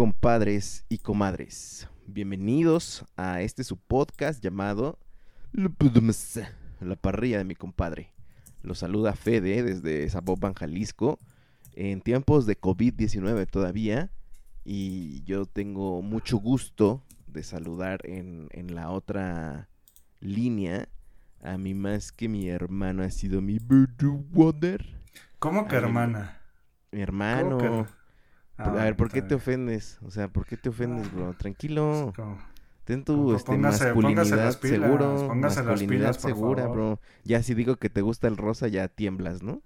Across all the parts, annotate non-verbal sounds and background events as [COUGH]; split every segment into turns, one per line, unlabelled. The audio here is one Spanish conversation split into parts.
Compadres y comadres, bienvenidos a este su podcast llamado La parrilla de mi compadre. Los saluda Fede desde Zapopan, Jalisco, en tiempos de COVID-19 todavía. Y yo tengo mucho gusto de saludar en, en la otra línea a mi más que mi hermano ha sido mi Water.
¿Cómo que
A mi-
hermana?
Mi hermano.
¿Cómo que-
A
Ah,
ver, ¿por qué te ofendes? O sea, ¿por qué te ofendes, bro? Tranquilo.
¿Cómo?
Ten tu este,
póngase-
masculinidad
póngase las pilas,
seguro.
póngase las
masculinidad
pilas, por
segura,
favor.
bro. Ya si digo que te gusta el rosa, ya tiemblas, ¿no?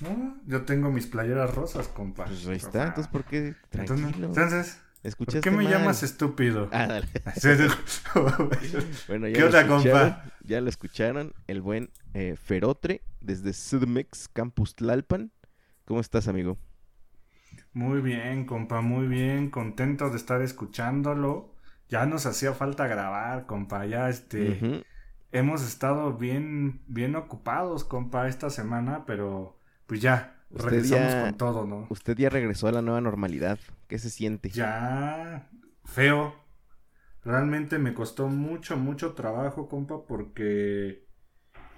No, yo tengo mis playeras rosas, compa.
Pues ahí está. Entonces, ¿por qué? Tranquilo.
entonces, ¿por
¿Escuchaste
qué me
mal.
llamas estúpido?
Ah, dale. [LAUGHS] [LAUGHS]
bueno,
ya
¿Qué onda, compa?
Ya lo escucharon. El buen eh, Ferotre desde Sudmex Campus Tlalpan. ¿Cómo estás, amigo?
Muy bien, compa, muy bien. Contento de estar escuchándolo. Ya nos hacía falta grabar, compa. Ya este. Hemos estado bien, bien ocupados, compa, esta semana, pero pues ya,
Usted
regresamos
ya-
con todo, ¿no?
Usted ya regresó a la nueva normalidad. ¿Qué se siente?
Ya, feo. Realmente me costó mucho, mucho trabajo, compa, porque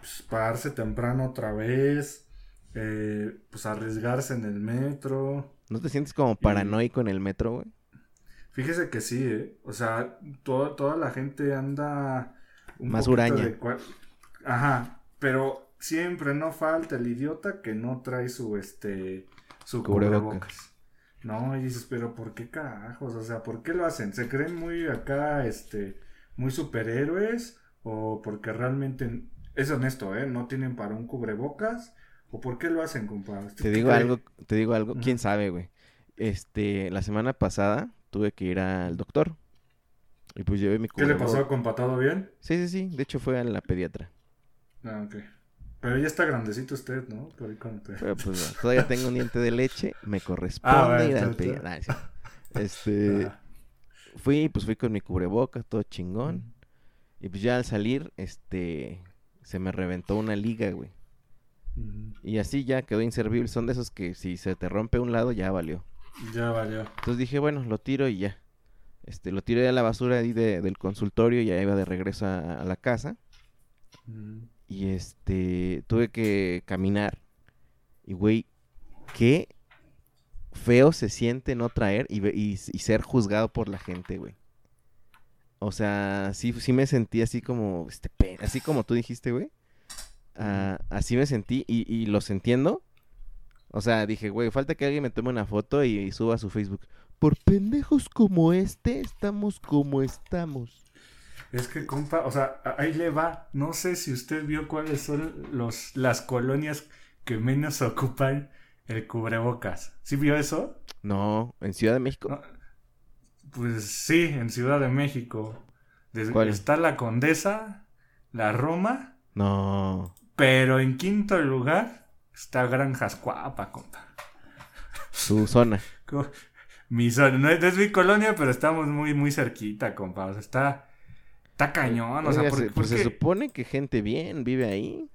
pues, pararse temprano otra vez, eh, pues arriesgarse en el metro.
¿No te sientes como paranoico en el metro, güey?
Fíjese que sí, ¿eh? O sea, todo- toda la gente anda... un
Más huraña.
de Ajá, pero siempre no falta el idiota que no trae su, este, su
Cubrebocas.
cubrebocas. No, y dices, pero ¿por qué carajos? O sea, ¿por qué lo hacen? ¿Se creen muy acá, este, muy superhéroes? ¿O porque realmente, es honesto, ¿eh? No tienen para un cubrebocas? ¿O por qué lo hacen, compadre? ¿Usted
Te digo
cree?
algo, te digo algo, quién sabe, güey. Este, la semana pasada tuve que ir al doctor. Y pues llevé mi
¿Qué le pasó, compa? ¿Todo bien?
Sí, sí, sí. De hecho fue a la pediatra.
Ah, ok. Pero ya está grandecito usted, ¿no?
Pero pues todavía tengo un diente de leche. Me corresponde [LAUGHS]
Ah, bueno,
ir al pediatra. [LAUGHS] Cierto. Este,
Ah,
fui, pues fui con mi cubrebocas, todo chingón. Y pues ya al salir, este, se me reventó una liga, güey. Y así ya quedó inservible. Son de esos que si se te rompe un lado, ya valió.
Ya valió.
Entonces dije, bueno, lo tiro y ya. Este, lo tiré a la basura ahí de- del consultorio y ya iba de regreso a, a la casa. Y este, tuve que caminar. Y güey, qué feo se siente no traer y, y, y ser juzgado por la gente, güey. O sea, sí, sí me sentí así como, este, así como tú dijiste, güey. Ah, así me sentí y, y los entiendo. O sea, dije, güey, falta que alguien me tome una foto y, suba a su Facebook. Por pendejos como este, estamos como estamos.
Es que, compa, o sea, ahí le va. No sé si usted vio cuáles son los, las colonias que menos [LAUGHS] ocupan el cubrebocas. ¿Sí vio eso?
No, en Ciudad de México.
No. Pues sí, en Ciudad de México. Desde-
¿Cuál?
Está la Condesa, la Roma,
No.
Pero en quinto lugar está Granjas Cuapa, compa.
Su zona.
Mi zona, no es, no es mi colonia, pero estamos muy, muy cerquita, compa. O sea, está, está cañón. O sea,
Oiga,
¿por,
se- pues se supone que gente bien vive ahí.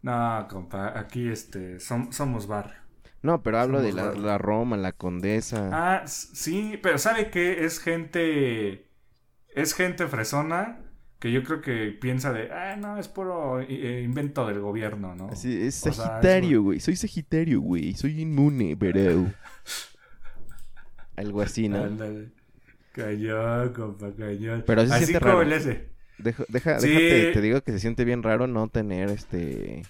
No, compa, aquí este, som- somos barrio.
No, pero hablo de la, la Roma, la Condesa.
Ah, sí, pero ¿sabe qué? Es gente, es gente fresona que yo creo que piensa de, ah, no, es puro eh, invento del gobierno, ¿no?
Así, es
o sea, es
Sagitario, güey. Soy Sagitario, güey. Soy inmune, bro. [LAUGHS] Algo así, ¿no?
Ándale. Cayó, compa, cayó.
Pero sí se
Así
siente
como
raro.
el ese,
Deja, deja,
Sí.
déjate, te digo que se siente bien raro no tener este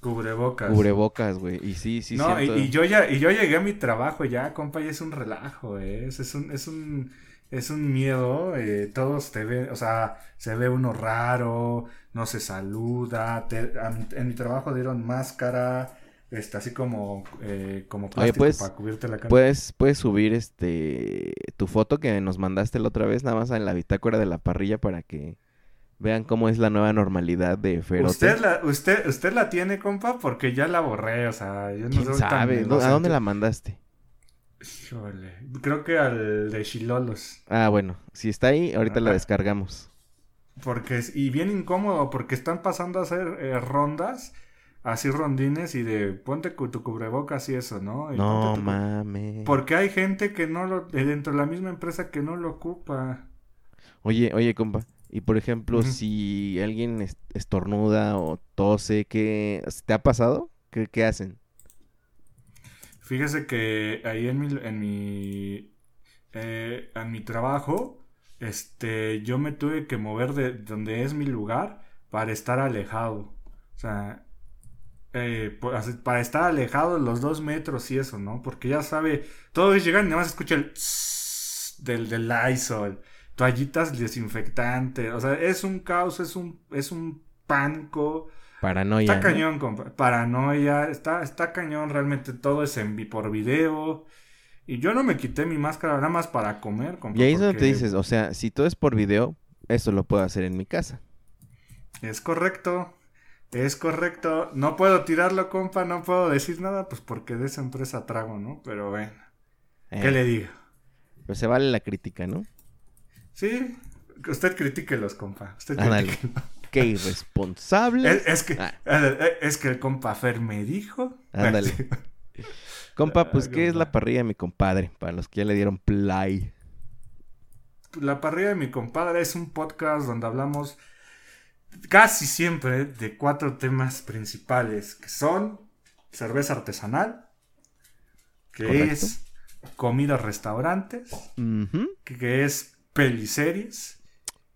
cubrebocas.
cubrebocas, güey. Y sí, sí
no, y yo ya, y yo llegué a mi trabajo ya, compa, y es un relajo, ¿eh? Es, es un, es un, es un miedo, eh, todos te ven, o sea, se ve uno raro, no se saluda, te- a en mi trabajo dieron máscara, este, así como, eh, como plástico
pues,
para cubrirte la cara.
Puedes, puedes subir este tu foto que nos mandaste la otra vez, nada más en la bitácora de la parrilla para que vean cómo es la nueva normalidad de Ferote.
¿Usted la, usted, usted la tiene, compa, porque ya la borré, o sea, yo no
¿Quién sabe?
me
¿Dó-
lo
¿A dónde la mandaste?
Híjole, creo que al de Chilolos.
Ah, bueno, si está ahí, ahorita la descargamos.
Porque es, y bien incómodo, porque están pasando a hacer eh, rondas, así rondines, y de ponte tu cubrebocas y eso, ¿no? Y
No
tu
mames.
Porque hay gente que no lo, eh, dentro de la misma empresa que no lo ocupa.
Oye, oye, compa. Y por ejemplo, si alguien es- estornuda o tose, ¿qué te ha pasado? ¿Qué, qué hacen?
Fíjese que ahí en mi, en mi, eh, en mi trabajo, este, yo me tuve que mover de donde es mi lugar para estar alejado. O sea, eh, para estar alejado los dos metros y eso, ¿no? Porque ya sabe, todos llegan y nada más escucha el del, del Lysol, toallitas desinfectantes, o sea, es un caos, es un, es un pánico.
Paranoia.
Está
¿no?
cañón, compa. Paranoia, está, está cañón, realmente todo es en vi- por video. Y yo no me quité mi máscara nada más para comer, compa.
Y ahí es donde te dices, o sea, si todo es por video, eso lo puedo hacer en mi casa.
Es correcto, es correcto. No puedo tirarlo, compa, no puedo decir nada, pues porque de esa empresa trago, ¿no? Pero bueno, ¿qué
Eh,
le digo?
Pero se vale la crítica, ¿no?
Sí, usted critíquelos, compa. Usted
Ándale.
critíquelo.
Qué irresponsable.
Es, es que,
Ah.
eh, es que el compa Fer me dijo.
Ándale. [LAUGHS] Compa, pues, ¿qué es la parrilla de mi compadre? Para los que ya le dieron play.
La parrilla de mi compadre es un podcast donde hablamos casi siempre de cuatro temas principales, que son cerveza artesanal, que
Correcto.
es comida restaurantes, que, que es peliseries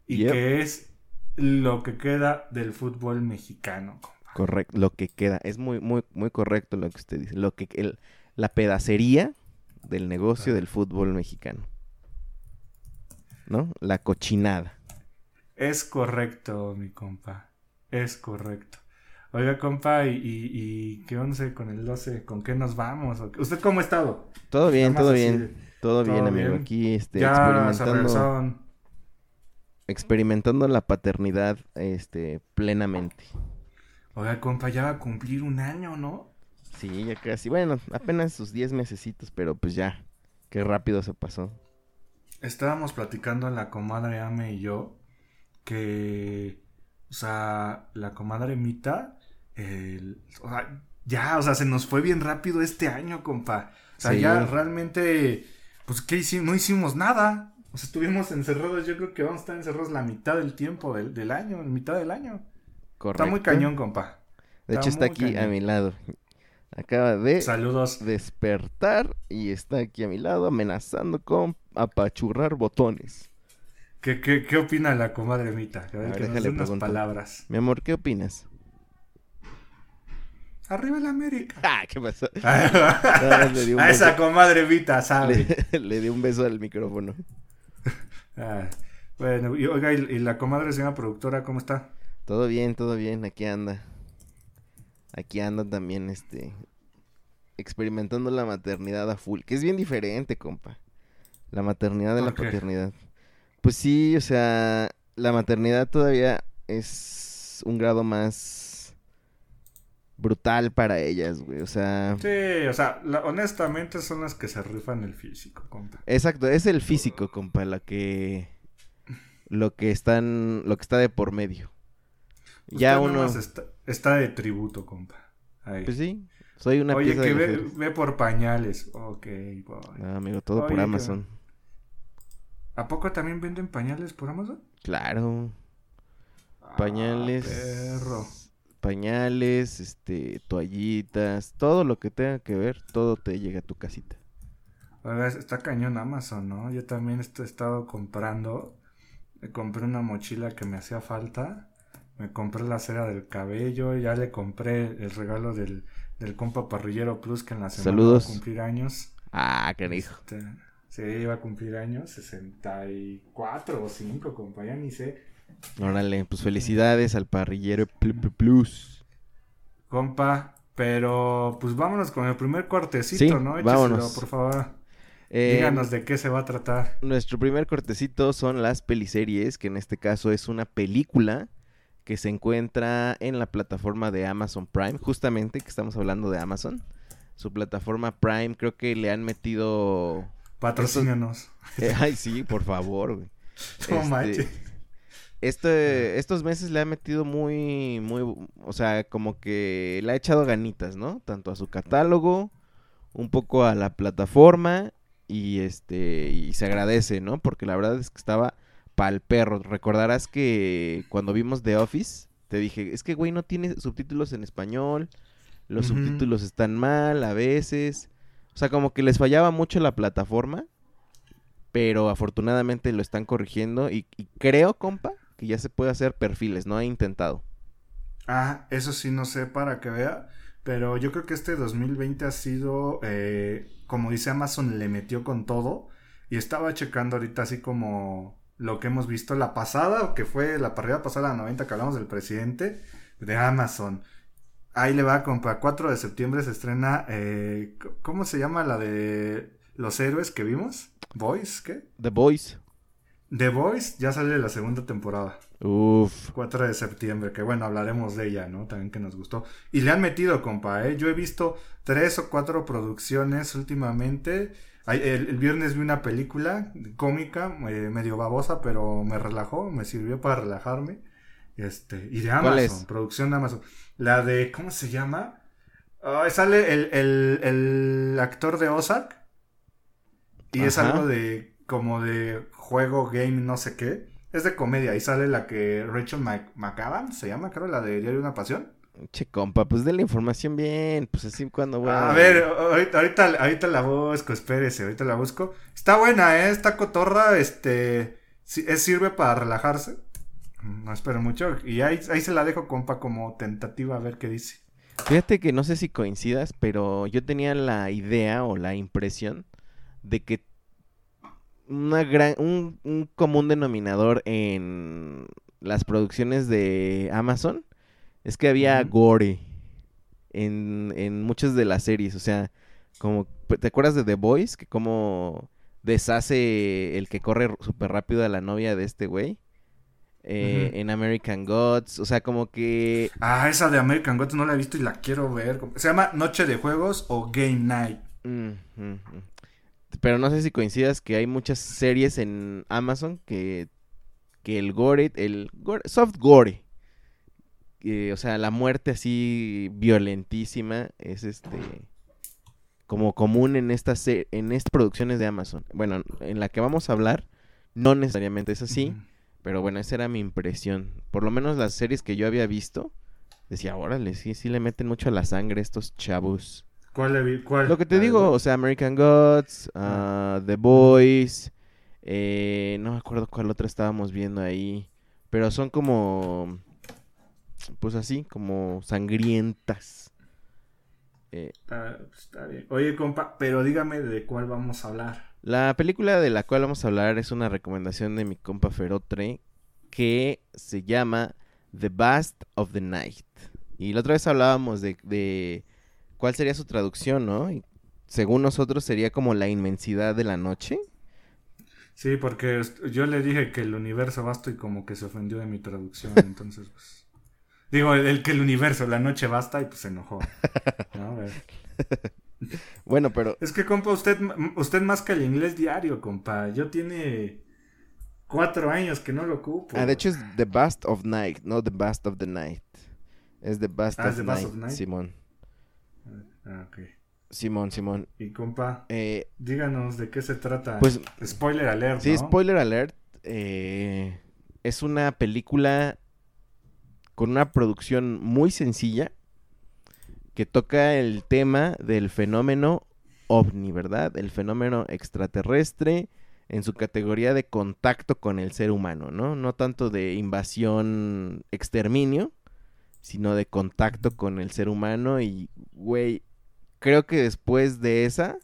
y
Yep.
que es lo que queda del fútbol mexicano.
Correcto, lo que queda. Es muy, muy, muy correcto lo que usted dice. Lo que, el- la pedacería del negocio del fútbol mexicano. ¿No? La cochinada.
Es correcto, mi compa. Es correcto. Oiga, compa, ¿y, y, y qué once con el 12? ¿Con qué nos vamos? ¿Usted cómo ha estado?
Todo bien, todo bien. Todo bien,
todo
amigo.
bien.
Aquí este,
Ya
experimentando. Experimentando la paternidad este, plenamente.
Oiga, compa, ya va a cumplir un año, ¿no?
Sí, ya casi. Bueno, apenas sus 10 mesecitos, pero pues ya. Qué rápido se pasó.
Estábamos platicando la comadre Ame y yo que, o sea, la comadre Mita, el- o sea, ya, o sea, se nos fue bien rápido este año, compa. O sea,
Sí.
ya realmente, pues, ¿qué hicimos? No hicimos nada. O sea, estuvimos encerrados, yo creo que vamos a estar encerrados la mitad del tiempo del, del año, la mitad del año.
Correcto.
Está muy cañón, compa.
De
está
hecho, está aquí a mi lado. Acaba de
Saludos.
despertar y está aquí a mi lado amenazando con apachurrar botones.
¿Qué, qué, qué opina la comadre Mita? A ver,
A ver,
que nos dé unas palabras.
Mi amor, ¿qué opinas?
Arriba la América. [LAUGHS]
Ah, ¿qué pasó? [LAUGHS]
a esa comadre Vita, sabe. [LAUGHS]
Le, le di un beso al micrófono.
Ah, bueno, y oiga, y, y la comadre señora productora, ¿cómo está?
Todo bien, todo bien, aquí anda. Aquí anda también, este, experimentando la maternidad a full, que es bien diferente, compa. La maternidad de la paternidad. Pues sí, o sea, la maternidad todavía es un grado más brutal para ellas, güey. O sea,
Sí, o sea, la- honestamente son las que se rifan el físico, compa.
exacto, es el físico, compa, lo que lo que están, lo que está de por medio. Ya uno,
está, está de tributo, compa. Ahí.
pues sí, soy una
Oye,
pieza
que
de
ve, ve por pañales. Ok, boy.
No, amigo, todo
Oye,
por Amazon.
¿A poco también venden pañales por Amazon?
Claro.
Ah,
Pañales.
perro.
Pañales, este, toallitas, todo lo que tenga que ver, todo te llega a tu casita.
Oiga, está cañón Amazon, ¿no? Yo también he estado comprando. Me compré una mochila que me hacía falta. Me compré la cera del cabello. Ya le compré el regalo del, del compa parrillero plus que en la semana
Saludos.
va a cumplir años.
Ah, canijo.
Este, Sí, iba a cumplir años, 64 o 5, compa, ya ni sé.
Órale, pues felicidades al parrillero Pl- Pl- Plus.
Compa, pero pues vámonos con el primer cortecito,
Sí,
¿no? Écheselo,
vámonos.
por favor.
Eh,
Díganos de qué se va a tratar.
Nuestro primer cortecito son las peliseries, que en este caso es una película que se encuentra en la plataforma de Amazon Prime, justamente que estamos hablando de Amazon. Su plataforma Prime creo que le han metido...
Patrocínanos.
Eh, [LAUGHS] ay, sí, por favor, güey. [LAUGHS]
No
Este,
manches.
Este, estos meses le ha metido muy, muy, o sea, como que le ha echado ganitas, ¿no? Tanto a su catálogo, un poco a la plataforma y este, y se agradece, ¿no? Porque la verdad es que estaba pa'l perro. Recordarás que cuando vimos The Office, te dije, es que güey no tiene subtítulos en español, los subtítulos están mal a veces, o sea, como que les fallaba mucho la plataforma pero afortunadamente lo están corrigiendo y, y creo, compa, que ya se puede hacer perfiles, no he intentado.
Ah, eso sí no sé para que vea, pero yo creo que este 2020 ha sido, eh, como dice Amazon, le metió con todo y estaba checando ahorita así como lo que hemos visto la pasada, que fue la parrilla pasada, la 90 que hablamos del presidente de Amazon. Ahí le va, compa, 4 de septiembre se estrena, eh, ¿cómo se llama la de los héroes que vimos? ¿Boys? ¿Qué?
The Boys.
The Boys, ya sale la segunda temporada.
Uf.
4 de septiembre, que bueno, hablaremos de ella, ¿no? También que nos gustó. Y le han metido, compa, ¿eh? Yo he visto tres o cuatro producciones últimamente. Ay, El, el viernes vi una película cómica, eh, medio babosa, pero me relajó, me sirvió para relajarme. Este, y de
¿Cuál
Amazon, producción de Amazon. La de, ¿cómo se llama? Sale el, el- el actor de Ozark. Y es algo de, como de juego, game, no sé qué. Es de comedia y sale la que Rachel Mc- McAdams se llama, creo, la de Diario de una Pasión.
Che, compa, pues de la información bien, pues así cuando voy
A ver, ahorita, ahorita, ahorita la busco, espérese, ahorita la busco. Está buena, ¿eh? Está cotorra, este... es, sirve para relajarse. No espero mucho. Y ahí, ahí se la dejo, compa, como tentativa a ver qué dice.
Fíjate que no sé si coincidas, pero yo tenía la idea o la impresión de que una gran, un, un común denominador en las producciones de Amazon es que había gore en, en muchas de las series. O sea, como, ¿te acuerdas de The Boys? Que como deshace el que corre súper rápido a la novia de este güey. Eh. En American Gods. O sea, como que
Ah, esa de American Gods no la he visto y la quiero ver. Se llama Noche de Juegos o Game Night.
Pero no sé si coincidas que hay muchas series en Amazon que, que el gore, el gore- soft gore, que, o sea, la muerte así violentísima es este como común en estas en estas producciones de Amazon. Bueno, en la que vamos a hablar no necesariamente es así, pero bueno, esa era mi impresión. Por lo menos las series que yo había visto decía, órale, sí, sí le meten mucho a la sangre estos chavos. Lo que te
¿La de
digo, o sea, American Gods, ah, The Boys, eh, no me acuerdo cuál otra estábamos viendo ahí, pero son como, pues así, como sangrientas. Eh,
Está, está bien. Oye, compa, pero dígame de cuál vamos a hablar.
la película de la cual vamos a hablar es una recomendación de mi compa Ferotre que se llama The Bast of the Night. Y la otra vez hablábamos de, de cuál sería su traducción, ¿no? Y según nosotros sería como la inmensidad de la noche.
Sí, porque yo le dije que el universo basta y como que se ofendió de mi traducción, [LAUGHS] entonces pues... Digo, el, el que el universo, la noche basta y pues se enojó. ¿no? [LAUGHS]
Bueno, pero
Es que, compa, usted, usted más que el inglés diario, compa. Yo tiene cuatro años que no lo ocupo.
ah, de hecho es The Bast of Night, no The Bast of the Night. Es The Bast,
Ah,
of,
The of Night.
Simón.
Ah, ok.
Simón, Simón.
Y, compa,
Eh,
díganos de qué se trata.
pues
Spoiler alert,
Sí,
¿no?
spoiler alert. eh, es una película con una producción muy sencilla que toca el tema del fenómeno ovni, ¿verdad? El fenómeno extraterrestre en su categoría de contacto con el ser humano, ¿no? No tanto de invasión, exterminio, sino de contacto con el ser humano y, güey, creo que después de esa,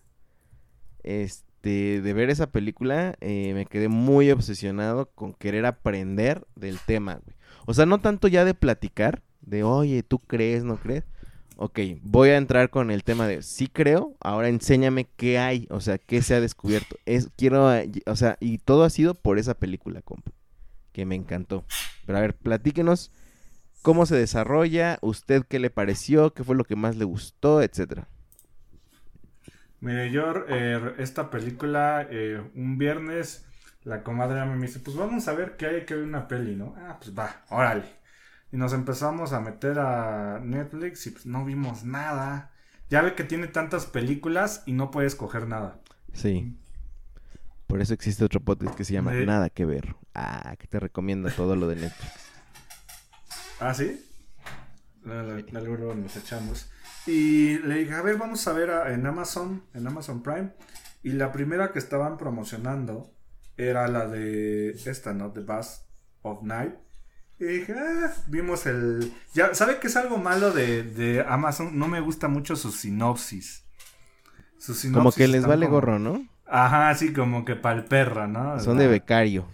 es- este, de ver esa película, eh, me quedé muy obsesionado con querer aprender del tema, güey. O sea, no tanto ya de platicar, de, oye, ¿tú crees, no crees? Ok, voy a entrar con el tema de, sí creo, ahora enséñame qué hay, o sea, qué se ha descubierto. Es, quiero, o sea, y todo ha sido por esa película, compa, que me encantó. Pero a ver, platíquenos cómo se desarrolla, usted qué le pareció, qué fue lo que más le gustó, etcétera.
Mire, yo, eh, esta película, eh, un viernes, la comadre me dice, pues vamos a ver qué hay que ver una peli, ¿no? Ah, pues va, órale. Y nos empezamos a meter a Netflix y pues no vimos nada. Ya ve que tiene tantas películas y no puede escoger nada.
Sí. Por eso existe otro podcast que se llama Nada que ver. Ah, que te recomiendo todo lo de Netflix. [LAUGHS]
¿Ah, sí? La- la- la- Luego luego nos echamos. Y le dije, a ver, vamos a ver a- en Amazon, en Amazon Prime. Y la primera que estaban promocionando era la de esta, ¿no? The Bus of Night. Y dije, ah, vimos el... Ya, ¿sabe qué es algo malo de, de Amazon? No me gusta mucho su sinopsis. Su sinopsis
Como que les vale
como-
gorro, ¿no?
Ajá, así como que pa'l perra, ¿no?
Son de becario.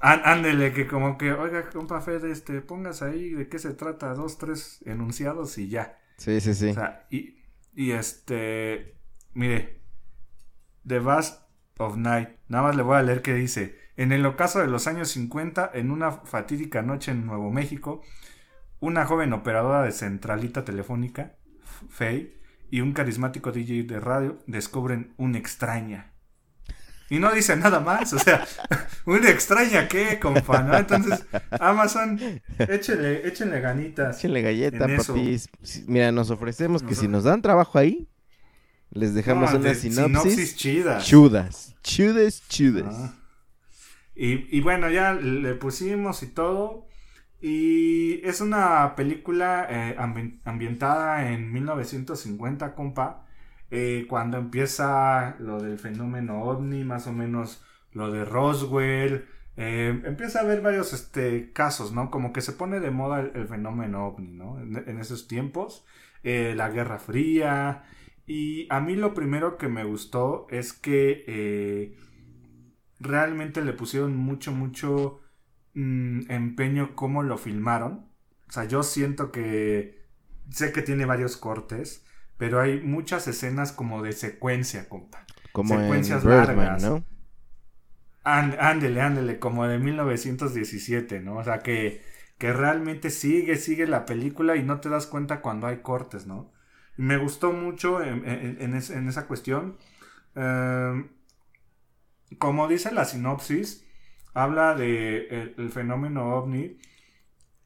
Án- Ándele, que como que, oiga, compa Fede, este, pongas ahí de qué se trata, dos, tres enunciados y ya.
Sí, sí, sí.
O sea, y, y este, mire, The Bust of Night, nada más le voy a leer que dice, en el ocaso de los años 50, en una fatídica noche en Nuevo México, una joven operadora de centralita telefónica, Faye, y un carismático DJ de radio descubren una extraña. Y no dice nada más, o sea, [LAUGHS] una extraña qué, compa, ¿no? Entonces, Amazon, échenle, échenle ganitas.
Échenle galleta, papis. Mira, nos ofrecemos que si nos dan trabajo ahí, les dejamos
No,
una
de-
sinopsis.
chida.
Chudas. Chudes, chudes.
Ah. Y, y bueno, ya le pusimos y todo. Y es una película eh, ambi- ambientada en 1950, compa. Eh, cuando empieza lo del fenómeno ovni, más o menos lo de Roswell. eh, empieza a haber varios este, casos, ¿no? Como que se pone de moda el, fenómeno ovni, ¿no? En, esos tiempos. eh, la Guerra Fría. Y a mí lo primero que me gustó es que realmente le pusieron mucho, mucho mm, empeño cómo lo filmaron. O sea, yo siento que sé que tiene varios cortes, pero hay muchas escenas como de secuencia, compa.
Como en
secuencias
Birdman,
largas.
¿no?
Ánd- Ándele, ándele, como de 1917, ¿no? O sea, que, que realmente sigue, sigue la película y no te das cuenta cuando hay cortes, ¿no? Y Me gustó mucho en, en- en es- en esa cuestión. Em, como dice la sinopsis, habla de el, el fenómeno ovni.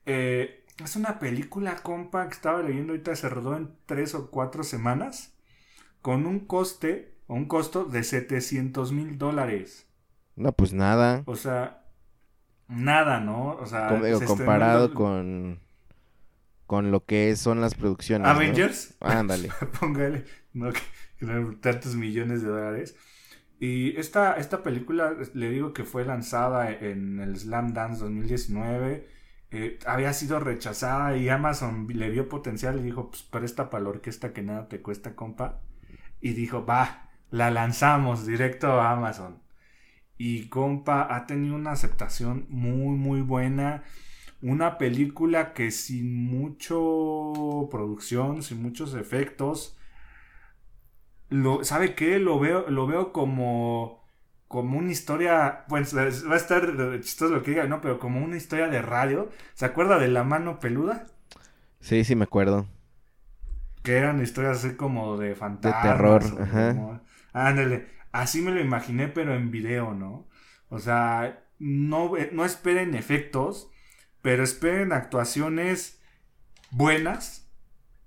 Eh, es una película, compa, que estaba leyendo ahorita, se rodó en tres o cuatro semanas, con un coste, o un costo de 700 mil dólares.
No, pues nada.
O sea, nada, ¿no? O sea,
Com-
se
comparado con con lo que son las producciones. ¿no?
Avengers.
Ándale. [LAUGHS]
Póngale, no, que, no, tantos millones de dólares. Y esta, esta película, le digo que fue lanzada en el Slam Dance 2019. Eh, había sido rechazada y Amazon le vio potencial y dijo, pues presta para la orquesta que nada te cuesta, compa. Y dijo, va, la lanzamos directo a Amazon. Y compa, ha tenido una aceptación muy, muy buena. Una película que sin mucho producción, sin muchos efectos, lo, ¿sabe qué? Lo veo, lo veo como, como una historia, pues va a estar chistoso lo que diga, ¿no? Pero como una historia de radio. ¿Se acuerda de La Mano Peluda?
Sí, sí me acuerdo.
Que eran historias así como de fantasmas.
terror, ajá.
como- Ándale, así me lo imaginé, pero en video, ¿no? O sea, no, no esperen efectos, pero esperen actuaciones buenas,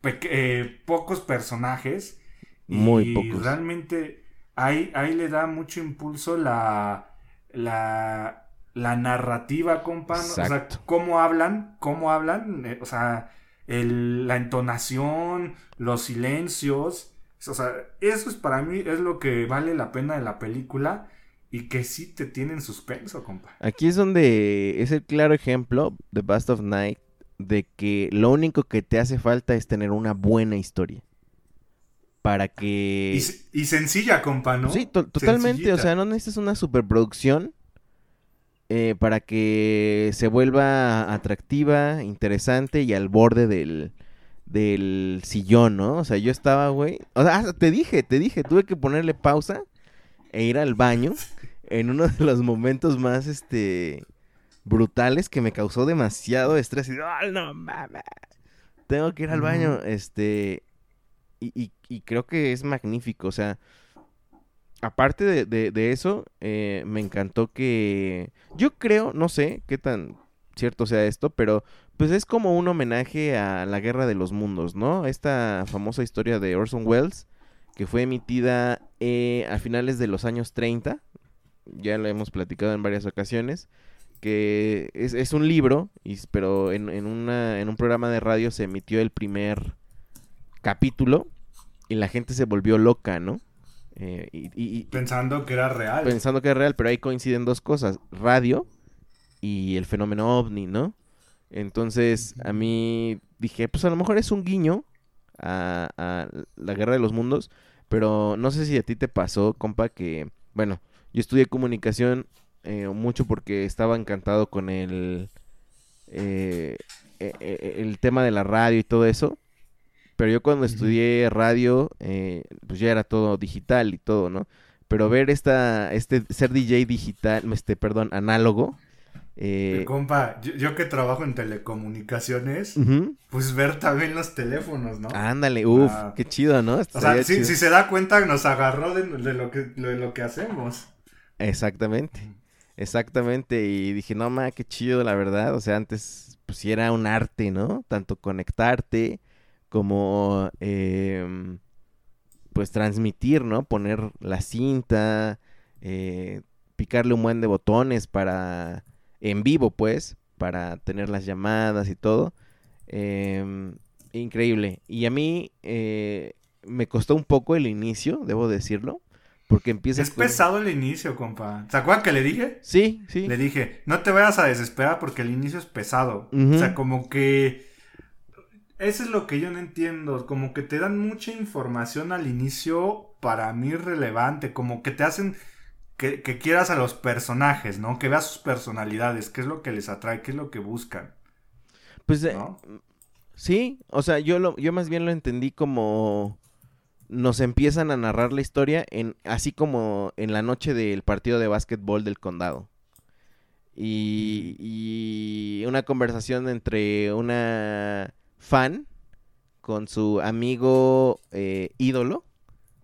eh, pocos personajes.
Muy
y
pocos.
realmente ahí, ahí le da mucho impulso la, la, la narrativa, compa. ¿no? O sea, cómo hablan, cómo hablan, eh, o sea, el- la entonación, los silencios. O sea, eso es para mí es lo que vale la pena de la película y que sí te tiene en suspenso, compa.
Aquí es donde es el claro ejemplo, The Bust of Night, de que lo único que te hace falta es tener una buena historia. Para que...
Y, y sencilla, compa, ¿no?
Sí, to- totalmente. O sea, no necesitas una superproducción eh, para que se vuelva atractiva, interesante y al borde del, del sillón, ¿no? O sea, yo estaba, güey. O sea, te dije, te dije, tuve que ponerle pausa e ir al baño en uno de los momentos más, este, brutales que me causó demasiado estrés. Y, ¡ay, no mames! Tengo que ir al baño, este, y, creo que es magnífico, o sea, aparte de, eso, eh, me encantó que, yo creo, no sé qué tan cierto sea esto, pero pues es como un homenaje a la Guerra de los Mundos, ¿no? Esta famosa historia de Orson Welles, que fue emitida eh, a finales de los años 30, ya lo hemos platicado en varias ocasiones, que es, es un libro, y, pero en, en una, en un programa de radio se emitió el primer capítulo y la gente se volvió loca, ¿no? Eh, y, y- y-
Pensando que era real.
pensando que es real, pero ahí coinciden dos cosas, radio y el fenómeno ovni, ¿no? Entonces, a mí dije, pues a lo mejor es un guiño a, a la guerra de los mundos, pero no sé si a ti te pasó, compa, que, bueno, yo estudié comunicación eh, mucho porque estaba encantado con el, eh, eh, eh, el tema de la radio y todo eso. Pero yo cuando estudié radio, eh, pues ya era todo digital y todo, ¿no? Pero ver esta, este, ser DJ digital, este, perdón, análogo, eh,
Compa, yo, yo que trabajo en telecomunicaciones, pues ver también los teléfonos, ¿no?
ándale, uff,
Ah.
qué chido, ¿no?
o sea, si, si se da cuenta, nos agarró de, de lo, que, de lo que hacemos.
Exactamente, exactamente, y dije, no, ma, qué chido, la verdad, o sea, antes, pues sí era un arte, ¿no? Tanto conectarte como, em, pues transmitir, ¿no? Poner la cinta, eh, picarle un buen de botones para, en vivo, pues, para tener las llamadas y todo. Em, increíble. Y a mí eh, me costó un poco el inicio, debo decirlo, porque empieza
Es
con-
pesado el inicio, compa. ¿Se acuerdan que le dije?
Sí, sí.
Le dije, no te vayas a desesperar porque el inicio es pesado.
Ujú.
O sea, como que... Eso es lo que yo no entiendo. Como que te dan mucha información al inicio para mí relevante. Como que te hacen que, que quieras a los personajes, ¿no? Que veas sus personalidades, qué es lo que les atrae, qué es lo que buscan,
Pues eh,
¿no?
sí, o sea, yo lo, yo más bien lo entendí como nos empiezan a narrar la historia en, así como en la noche del partido de básquetbol del condado. Y, y una conversación entre una fan con su amigo eh, ídolo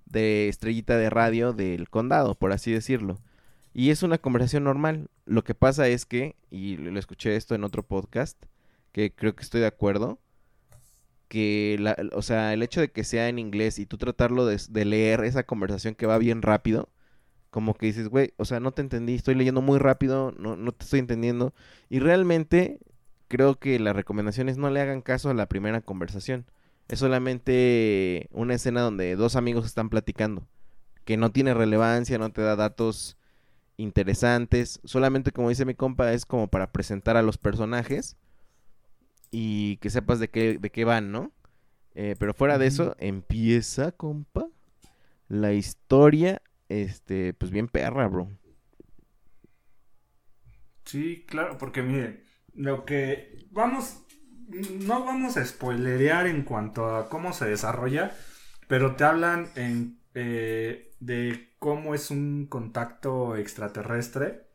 de estrellita de radio del condado, por así decirlo. Y es una conversación normal. Lo que pasa es que, y lo escuché esto en otro podcast, que creo que estoy de acuerdo, que, la, o sea, el hecho de que sea en inglés y tú tratarlo de, de leer esa conversación que va bien rápido, como que dices, güey, o sea, no te entendí, estoy leyendo muy rápido, no, no te estoy entendiendo. Y realmente creo que la recomendación es no le hagan caso a la primera conversación. Es solamente una escena donde dos amigos están platicando, que no tiene relevancia, no te da datos interesantes, solamente como dice mi compa, es como para presentar a los personajes y que sepas de qué, de qué van, ¿no? Eh, pero fuera de eso, empieza, compa, la historia, este, pues bien perra, bro.
Sí, claro, porque mire, lo que vamos, no vamos a spoilerear en cuanto a cómo se desarrolla, pero te hablan en, eh, de cómo es un contacto extraterrestre.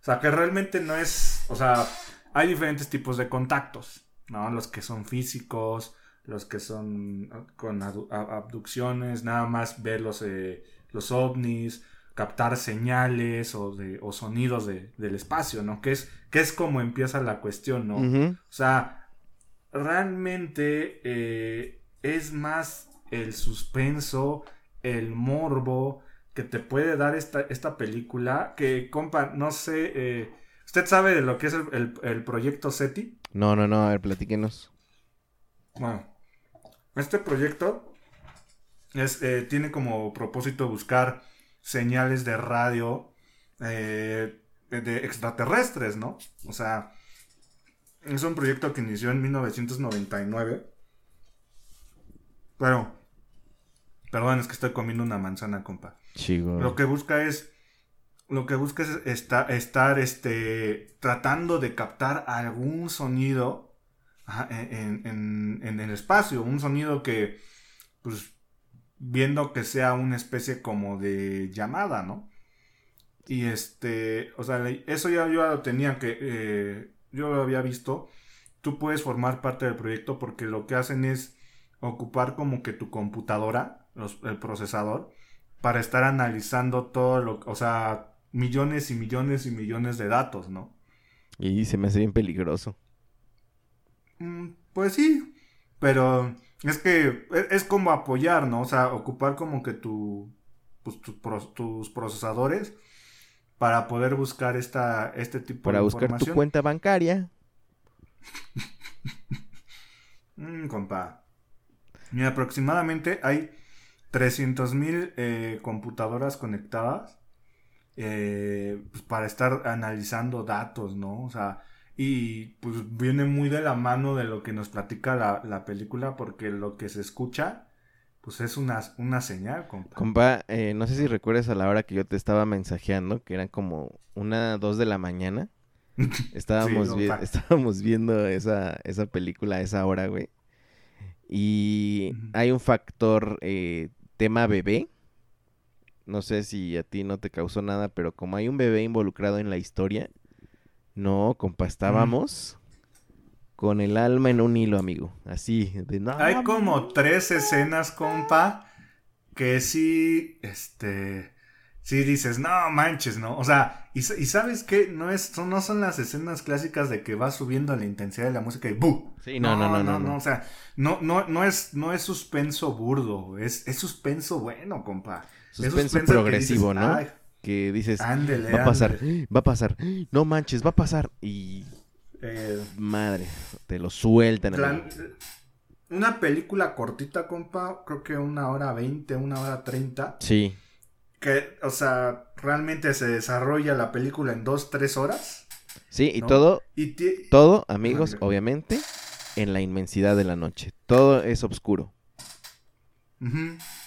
O sea, que realmente no es, o sea, hay diferentes tipos de contactos, ¿no? Los que son físicos, los que son ah, con abducciones, nada más ver los, eh, los ovnis, captar señales o, de, o sonidos de- del espacio, ¿no? Que es, que es como empieza la cuestión, ¿no? O sea, realmente eh, es más el suspenso, el morbo que te puede dar esta, esta película. Que, compa, no sé, eh, ¿usted sabe de lo que es el, el- el proyecto SETI?
No, no, no, a ver, platíquenos.
Bueno, este proyecto es, eh, tiene como propósito buscar señales de radio eh, de extraterrestres, ¿no? O sea, es un proyecto que inició en 1999. Pero Perdón, es que estoy comiendo una manzana, compa.
Chigo.
Lo que busca es. Lo que busca es esta- estar este, tratando de captar algún sonido en, en- en el espacio. Un sonido que, pues, viendo que sea una especie como de llamada, ¿no? Y este, o sea, eso ya yo lo tenía que, eh, yo lo había visto. Tú puedes formar parte del proyecto porque lo que hacen es ocupar como que tu computadora, los- el procesador, para estar analizando todo lo, o sea, millones y millones y millones de datos, ¿no?
Y se me hace bien peligroso.
Mm, Pues sí, pero es que e- es, como apoyar, ¿no? O sea, ocupar como que tu, pues, tu tus procesadores para poder buscar esta, este tipo
Para
de
buscar tu
información.
cuenta bancaria.
Mm, compa. Mira, aproximadamente hay 300 mil computadoras conectadas eh, pues, para estar analizando datos, ¿no? O sea, y pues viene muy de la mano de lo que nos platica la, la película porque lo que se escucha pues es una, una señal, compa.
Compa, eh, no sé si recuerdas a la hora que yo te estaba mensajeando, que eran como una, dos de la mañana. [LAUGHS] Estábamos,
Sí,
vi-
compa.
estábamos viendo esa, esa película a esa hora, güey. Y hay un factor eh, tema bebé. No sé si a ti no te causó nada, pero como hay un bebé involucrado en la historia, no, compa, estábamos con el alma en un hilo, amigo. Así, de no.
Hay como tres escenas, compa, que sí, este, sí dices, no manches, ¿no? O sea, y, sa- y sabes qué, no es, son, no son las escenas clásicas de que va subiendo la intensidad de la música y ¡bu!
Sí, no, no, no, no, no.
o sea, no, no, no es, no es suspenso burdo, es, es suspenso bueno, compa. Es
Suspenso
suspenso que
progresivo,
dices,
¿no?
"Ay,
que dices,
ándele,
va a pasar,
ándele". [GASPS]
va a pasar, [GASPS] no manches, va a pasar. Y
Eh,
madre, te lo sueltan.
La-
amigo.
una película cortita, compa, creo que una hora veinte, una hora treinta.
Sí,
Que, o sea, realmente se desarrolla la película en dos, tres horas.
sí, y
¿no?
todo,
Y
todo, amigos, obviamente, en la inmensidad de la noche. Todo es oscuro,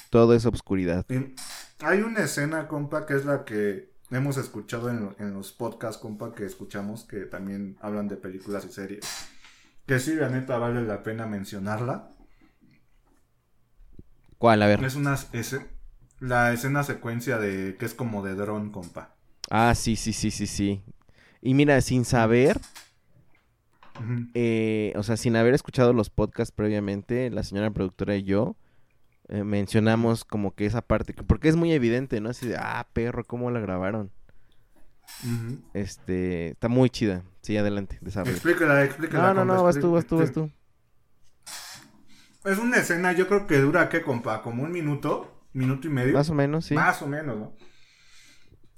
todo es obscuridad.
Y hay una escena, compa, que es la que hemos escuchado en, en los podcasts, compa, que escuchamos, que también hablan de películas y series. Que sí, la neta, vale la pena mencionarla.
¿Cuál? A ver.
Es una es, la escena secuencia de que es como de dron, compa.
Ah, sí, sí, sí, sí, sí. Y mira, sin saber, eh, o sea, sin haber escuchado los podcasts previamente, la señora productora y yo eh, mencionamos como que esa parte, que- porque es muy evidente, ¿no? Así de, ah, perro, ¿cómo la grabaron? Este, está muy chida. Sí, adelante, desarrolla.
Explícala, explícala.
No, no, no, vas tú, vas tú, vas
explícala.
tú.
Es una escena, yo creo que dura, ¿qué, compa? Como un minuto, minuto y medio.
Más o menos, sí.
Más o menos, ¿no?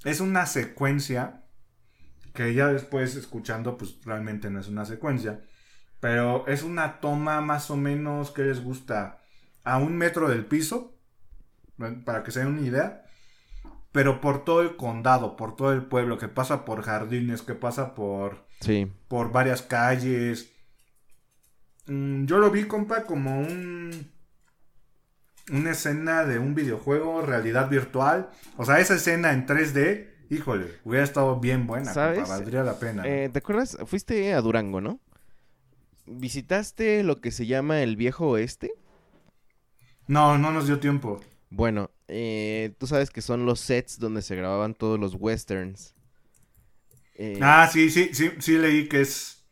Es una secuencia que ya después escuchando, pues realmente no es una secuencia. Pero es una toma más o menos que les gusta a un metro del piso, para que se den una idea. Pero por todo el condado, por todo el pueblo, que pasa por jardines, que pasa por
Sí.
por varias calles. Mm, yo lo vi, compa, como un. Una escena de un videojuego, realidad virtual. O sea, esa escena en 3D, híjole, hubiera estado bien buena,
¿Sabes?
compa, valdría la pena.
Eh, ¿Te acuerdas? Fuiste a Durango, ¿no? ¿Visitaste lo que se llama el viejo oeste?
No, no nos dio tiempo.
Bueno, eh, tú sabes que son los sets donde se grababan todos los westerns. Eh,
Ah, sí, sí, sí, sí leí que es.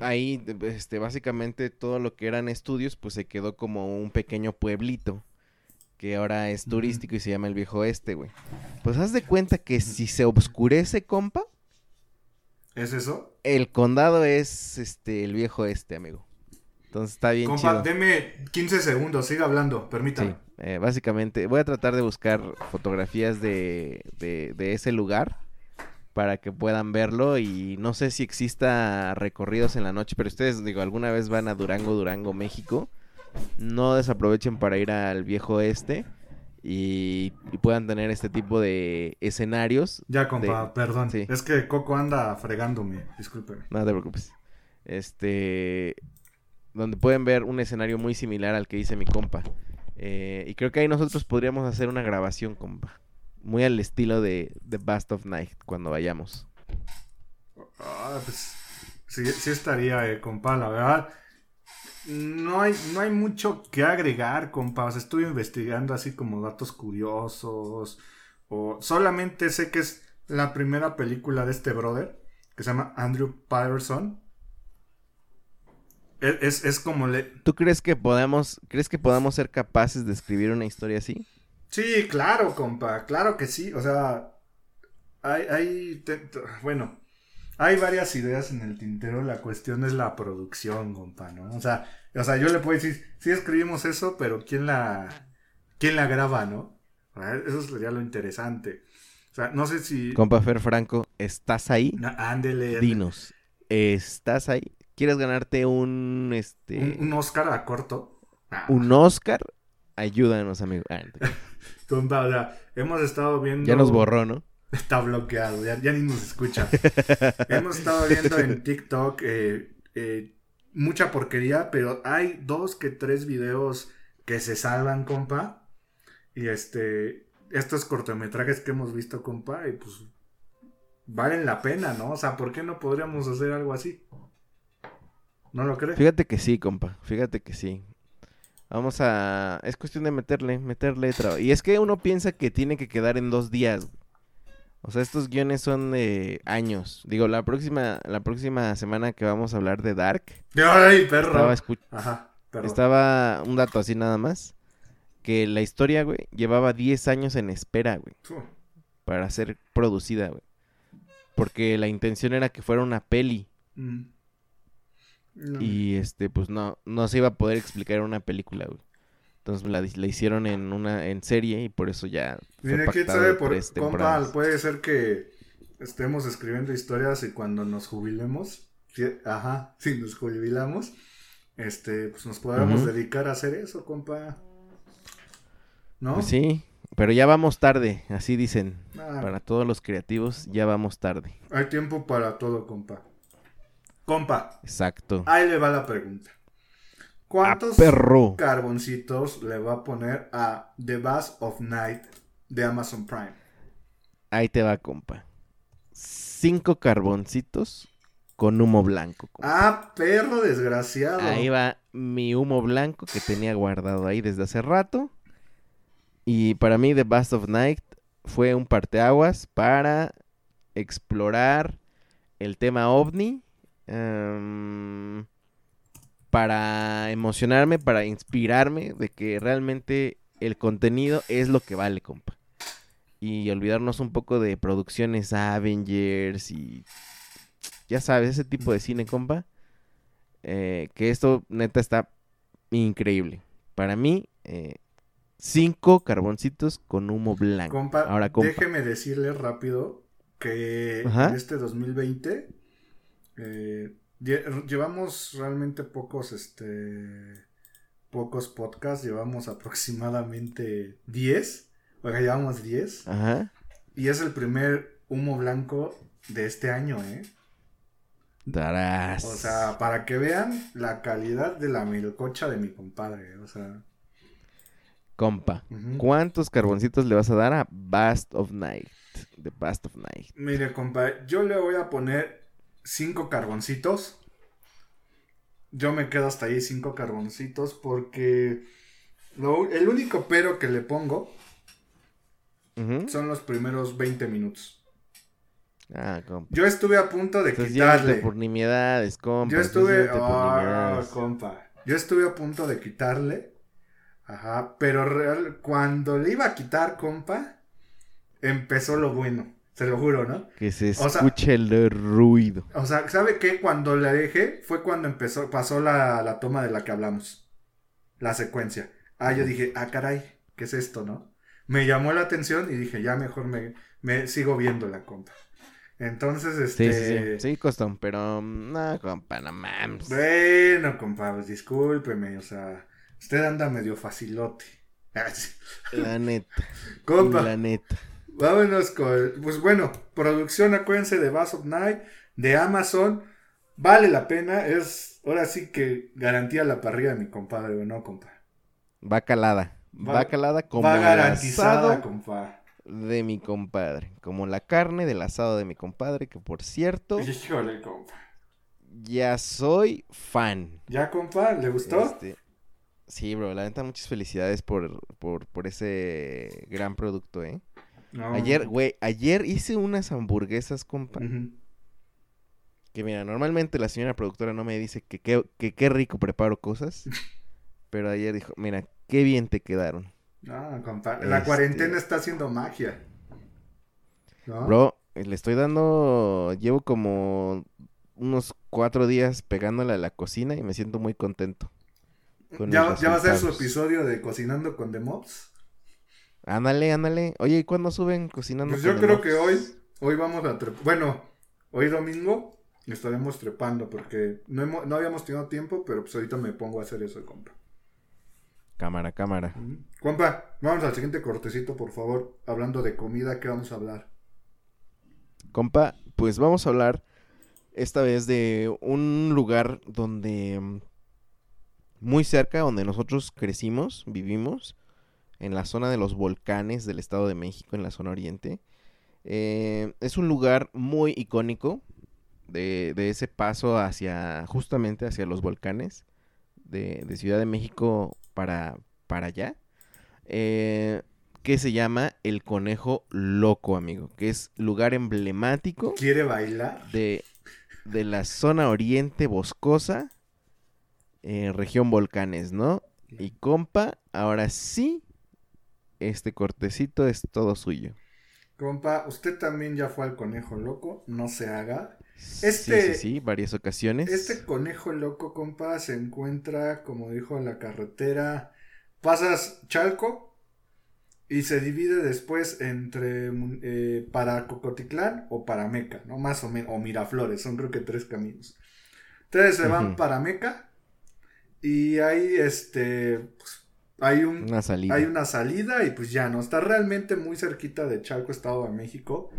Ahí, este, básicamente todo lo que eran estudios, pues se quedó como un pequeño pueblito que ahora es turístico y se llama el Viejo Este, güey. Pues haz de cuenta que si se oscurece, compa,
¿Es eso?
el condado es este el Viejo Este, amigo. Entonces está bien
Compa,
chido.
deme 15 segundos, siga hablando, permítame.
Sí, eh, básicamente voy a tratar de buscar fotografías de, de, de ese lugar para que puedan verlo y no sé si exista recorridos en la noche, pero ustedes, digo, alguna vez van a Durango, Durango, México, no desaprovechen para ir al viejo este y, y puedan tener este tipo de escenarios.
Ya, compa,
de-
perdón.
sí.
Es que Coco anda fregándome, discúlpeme.
No te preocupes. Este, donde pueden ver un escenario muy similar al que dice mi compa. Eh, y creo que ahí nosotros podríamos hacer una grabación, compa. Muy al estilo de The Bast of Night cuando vayamos.
Ah, pues sí, sí estaría, eh, compa, la verdad. No hay, no hay mucho que agregar, compa. O sea, estuve investigando así como datos curiosos. O solamente sé que es la primera película de este brother, que se llama Andrew Patterson. Es, es, como le...
¿Tú crees que podamos, crees que podamos ser capaces de escribir una historia así?
Sí, claro, compa, claro que sí. O sea, hay, hay te- bueno, hay varias ideas en el tintero. La cuestión es la producción, compa, ¿no? O sea, o sea, yo le puedo decir, sí escribimos eso, pero ¿quién la, quién la graba, no? Eso sería lo interesante. O sea, no sé si...
Compa Fer Franco, ¿estás ahí?
Na- ándele,
Dinos, ¿estás ahí? ¿Quieres ganarte un, este,
Un, un Oscar a corto. Ah,
un Oscar? Ayúdanos, amigo. Ah,
compa, [LAUGHS] o sea, hemos estado viendo...
ya nos borró, ¿no? [LAUGHS]
Está bloqueado, ya, ya ni nos escucha. [LAUGHS] Hemos estado viendo en TikTok eh, eh, mucha porquería, pero hay dos que tres videos que se salvan, compa. Y este, estos cortometrajes que hemos visto, compa, y pues valen la pena, ¿no? O sea, ¿por qué no podríamos hacer algo así? ¿No lo crees?
Fíjate que sí, compa. Fíjate que sí. Vamos a... Es cuestión de meterle, meterle trabajo. Y es que uno piensa que tiene que quedar en dos días. O sea, estos guiones son de años. Digo, la próxima, la próxima semana que vamos a hablar de Dark,
¡Ay, perro!
estaba,
Ajá, perro.
estaba un dato así nada más. Que la historia, güey, llevaba 10 años en espera, güey, para ser producida, güey. Porque la intención era que fuera una peli.
Mm. No.
Y este, pues no, no se iba a poder explicar en una película, güey. Entonces la, la hicieron en una, en serie y por eso ya
Mire, quién sabe por compa, puede ser que estemos escribiendo historias y cuando nos jubilemos, sí, ajá, [LAUGHS] si nos jubilamos, este, pues nos podamos dedicar a hacer eso, compa. ¿No?
Pues sí, pero ya vamos tarde, así dicen.
Ah,
Para todos los creativos, ya vamos tarde.
Hay tiempo para todo, compa. Compa,
Exacto.
ahí le va la pregunta. ¿Cuántos carboncitos le va a poner a The Bass of Night de Amazon Prime?
Ahí te va, compa. Cinco carboncitos con humo blanco. compa.
Ah, perro desgraciado.
Ahí va mi humo blanco que tenía guardado ahí desde hace rato. Y para mí The Bast of Night fue un parteaguas para explorar el tema ovni. Em, para emocionarme, para inspirarme de que realmente el contenido es lo que vale, compa. Y olvidarnos un poco de producciones Avengers y ya sabes, ese tipo de cine, compa. Eh, que esto neta está increíble. Para mí, eh, cinco carboncitos con humo blanco.
Compa,
Ahora, compa.
déjeme decirle rápido que
Ajá.
en este 2020 eh, lle- llevamos realmente pocos, este, pocos podcasts, llevamos [LAUGHS] aproximadamente 10, o sea, llevamos 10,
Ajá.
y es el primer humo blanco de este año, ¿eh?
Tarás.
O sea, para que vean la calidad de la melcocha de mi compadre, o sea...
Compa. ¿cuántos carboncitos le vas a dar a Bast of Night? The Bast of Night.
Mire, compa, yo le voy a poner cinco carboncitos. Yo me quedo hasta ahí cinco carboncitos porque lo- el único pero que le pongo son los primeros 20 minutos.
Ah, compa.
Yo estuve a punto de quitarle.
por nimiedades, compa.
Yo estuve, ah, compa, yo estuve a punto de quitarle. Ajá, pero real, cuando le iba a quitar, compa, empezó lo bueno. Se lo juro, ¿no?
Que se
O sea-
escuche el ruido.
O sea, ¿sabe qué? Cuando la dejé fue cuando empezó, pasó la, la toma de la que hablamos. La secuencia. Ah, yo dije, ah, caray, ¿qué es esto, no? Me llamó la atención y dije, ya mejor me, me sigo viendo la compa. Entonces,
Sí,
este...
sí, sí. Sí, costón, pero mm, no, compa, no mames.
Bueno, compa, pues, discúlpeme, o sea, usted anda medio facilote. [LAUGHS]
La neta.
compa,
La neta.
Vámonos con, pues bueno, producción, acuérdense de Bass of Night, de Amazon, vale la pena, es, ahora sí que garantía la parrilla de mi compadre, ¿o no, compa?
Va calada. va,
Va-
calada como
Va
el
garantizada,
asado
compa.
de mi compadre. Como la carne del asado de mi compadre, que por cierto,
Híjole, compa.
ya soy fan.
¿Ya, compa? ¿Le gustó?
Este, sí, bro, la neta, muchas felicidades por, por, por ese gran producto, ¿eh?
No.
Ayer, güey, ayer hice unas hamburguesas, compa. Que mira, normalmente la señora productora no me dice que qué que, rico preparo cosas. [LAUGHS] pero ayer dijo, mira, qué bien te quedaron.
No, compa. La
Este-
cuarentena está haciendo magia. ¿No?
Bro, le estoy dando, llevo como unos cuatro días pegándole a la cocina y me siento muy contento. con
¿Ya, ya va a ser su episodio de Cocinando con The Mobs?
Ándale, ándale. Oye, ¿y cuándo suben cocinando?
Pues yo creo que hoy, hoy vamos a trepar. Bueno, hoy domingo estaremos trepando porque no, hemos- no habíamos tenido tiempo, pero pues ahorita me pongo a hacer eso, compa.
Cámara, cámara.
Compa, vamos al siguiente cortecito, por favor. Hablando de comida, ¿qué vamos a hablar?
Compa, pues vamos a hablar esta vez de un lugar donde mm, muy cerca donde nosotros crecimos, vivimos, en la zona de los volcanes del Estado de México, en la zona oriente. Eh, es un lugar muy icónico de, de ese paso hacia, justamente hacia los volcanes de, de Ciudad de México para, para allá. Eh, que se llama El Conejo Loco, amigo, que es lugar emblemático
¿Quiere bailar?
de, de la zona oriente boscosa, eh, región volcanes, ¿no? Y compa, ahora sí, este cortecito es todo suyo.
Compa, usted también ya fue al conejo loco, no se haga.
Sí,
Este-
sí, sí, varias ocasiones.
Este conejo loco, compa, se encuentra, como dijo, en la carretera. Pasas Chalco y se divide después entre mun- eh, para Cocotitlán o para Meca, ¿no? Más o menos, o Miraflores, son creo que tres caminos. Ustedes se van para Meca y ahí, este, pues, hay un,
Una salida.
hay una salida y pues ya no, está realmente muy cerquita de Chalco, Estado de México.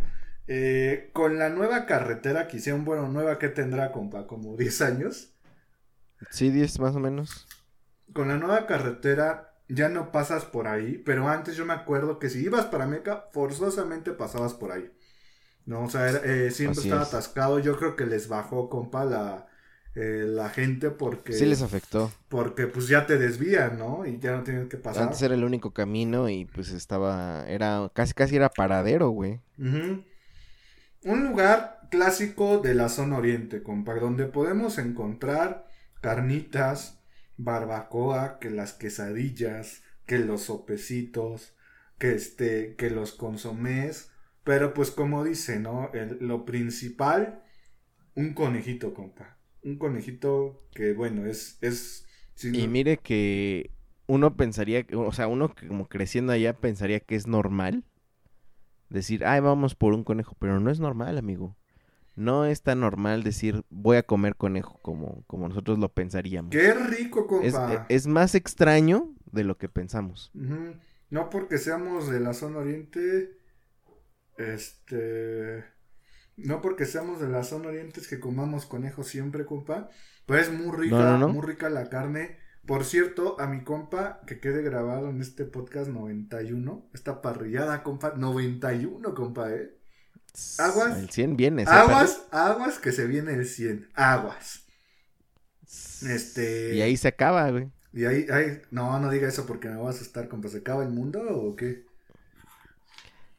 Eh, con la nueva carretera que hicieron, bueno, nueva que tendrá, compa, como 10 años.
Sí, 10 más o menos.
Con la nueva carretera ya no pasas por ahí, pero antes yo me acuerdo que si ibas para Meca, forzosamente pasabas por ahí. No, o sea, era- eh, siempre
Así
estaba
es.
atascado. Yo creo que les bajó, compa, la, eh, la gente porque,
Sí les afectó.
porque pues ya te desvían, ¿no? Y ya no tienes que pasar.
Antes era el único camino y pues estaba, era, casi casi era paradero, güey.
Un lugar clásico de la zona oriente, compa, donde podemos encontrar carnitas, barbacoa, que las quesadillas, que los sopecitos, que este, que los consomés, pero pues como dice, ¿no? El- lo principal, un conejito, compa, un conejito que bueno, es, es, si
Y mire que uno pensaría, o sea, uno que como creciendo allá pensaría que es normal decir, ay, vamos por un conejo, pero no es normal, amigo. No es tan normal decir, voy a comer conejo como, como nosotros lo pensaríamos.
qué rico,
Es,
compa.
es más extraño de lo que pensamos.
No porque seamos de la zona oriente, este, no porque seamos de la zona oriente es que comamos conejo siempre, compa, pero es muy rica,
No, no, no.
muy rica la carne. Por cierto, a mi compa, que quede grabado en este podcast 91, esta parrillada, compa, 91, compa, eh. Aguas.
El 100 viene.
Aguas, aguas, que se viene el 100, aguas. Este-
Y ahí se acaba, güey.
Y ahí, ahí, no, no diga eso porque me vas a asustar, compa, ¿se acaba el mundo o qué?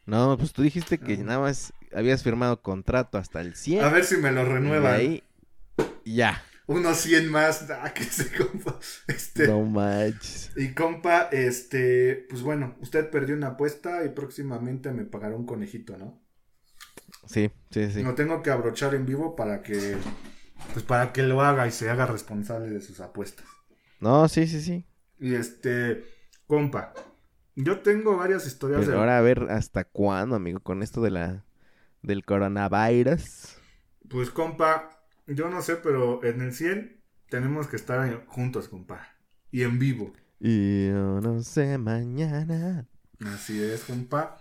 No, pues tú dijiste que
Ah.
nada más habías firmado contrato hasta el 100.
A ver si me lo renuevan.
ahí ya.
Unos 100 más. [LAUGHS] Ah, que se compa. Este.
No manches.
Y compa, este. Pues bueno, usted perdió una apuesta y próximamente me pagará un conejito, ¿no?
Sí, sí, sí.
Lo tengo que abrochar en vivo para que. Pues para que lo haga y se haga responsable de sus apuestas.
No, sí, sí, sí.
Y este. Compa. Yo tengo varias historias
Pero
de.
ahora a ver hasta cuándo, amigo, con esto de la del coronavirus.
Pues compa. Yo no sé, pero en el 100 tenemos que estar juntos, compa. Y en vivo.
Y yo no sé mañana.
Así es, compa.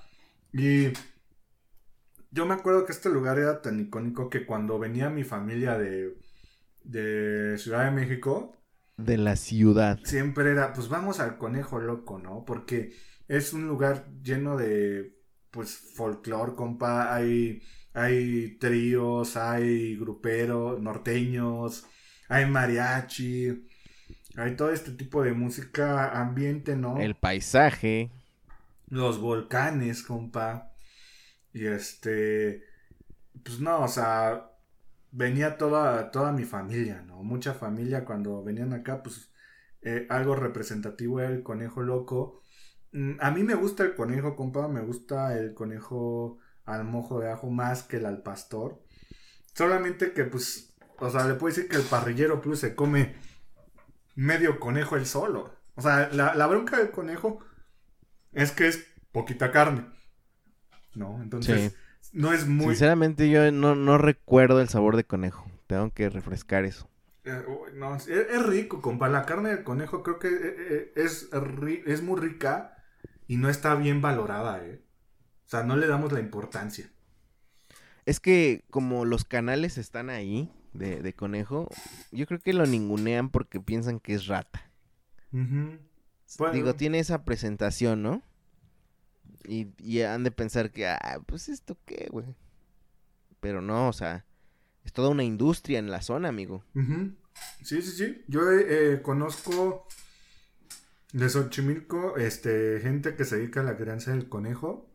Y yo me acuerdo que este lugar era tan icónico que cuando venía mi familia de, de Ciudad de México,
de la ciudad.
siempre era, pues vamos al Conejo Loco, ¿no? Porque es un lugar lleno de, pues, folclore, compa. Hay, hay tríos, hay gruperos, norteños, hay mariachi, hay todo este tipo de música, ambiente, ¿no?
El paisaje.
Los volcanes, compa. Y este, pues no, o sea, venía toda, toda mi familia, ¿no? Mucha familia cuando venían acá, pues eh, algo representativo era el conejo loco. Mm, A mí me gusta el conejo, compa, me gusta el conejo al mojo de ajo más que el al pastor. Solamente que, pues, o sea, le puedo decir que el parrillero plus se come medio conejo él solo. O sea, la, la bronca del conejo es que es poquita carne. ¿No? Entonces, no es muy...
Sinceramente yo no, no recuerdo el sabor de conejo. Tengo que refrescar eso.
Eh, no, es, es rico, compa. La carne del conejo creo que eh, eh, es, ri- es muy rica y no está bien valorada, ¿eh? O sea, no le damos la importancia.
Es que como los canales están ahí de, de conejo, yo creo que lo ningunean porque piensan que es rata.
Bueno.
Digo, tiene esa presentación, ¿no? Y, y han de pensar que, ah, pues esto qué, güey. Pero no, o sea, es toda una industria en la zona, amigo.
Sí, sí, sí. Yo eh, conozco de Xochimilco este, gente que se dedica a la crianza del conejo.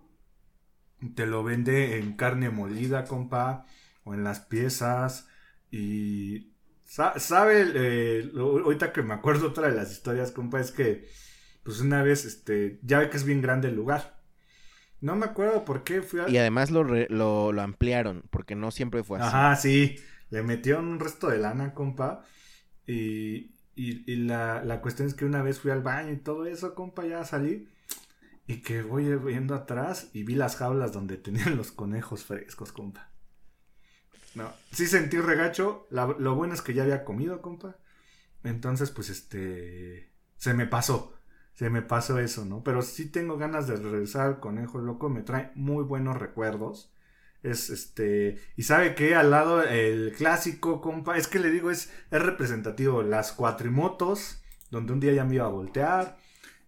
Te lo vende en carne molida, compa, o en las piezas. Y sa- sabe, eh, ahorita que me acuerdo otra de las historias, compa, es que, pues una vez, este, ya ve que es bien grande el lugar. No me acuerdo por qué fui a...
Y además lo, re- lo, lo ampliaron, porque no siempre fue así.
Ajá, sí. Le metieron un resto de lana, compa. Y, y, la, la cuestión es que una vez fui al baño y todo eso, compa, ya salí. Y que voy viendo atrás y vi las jaulas donde tenían los conejos frescos, compa. No, sí sentí regacho. lo bueno es que ya había comido, compa. Entonces, pues este. Se me pasó. Se me pasó eso, ¿no? Pero sí tengo ganas de regresar al conejo loco. Me trae muy buenos recuerdos. Es este. Y sabe que al lado el clásico, compa. Es que le digo, es, es representativo. Las cuatrimotos. Donde un día ya me iba a voltear.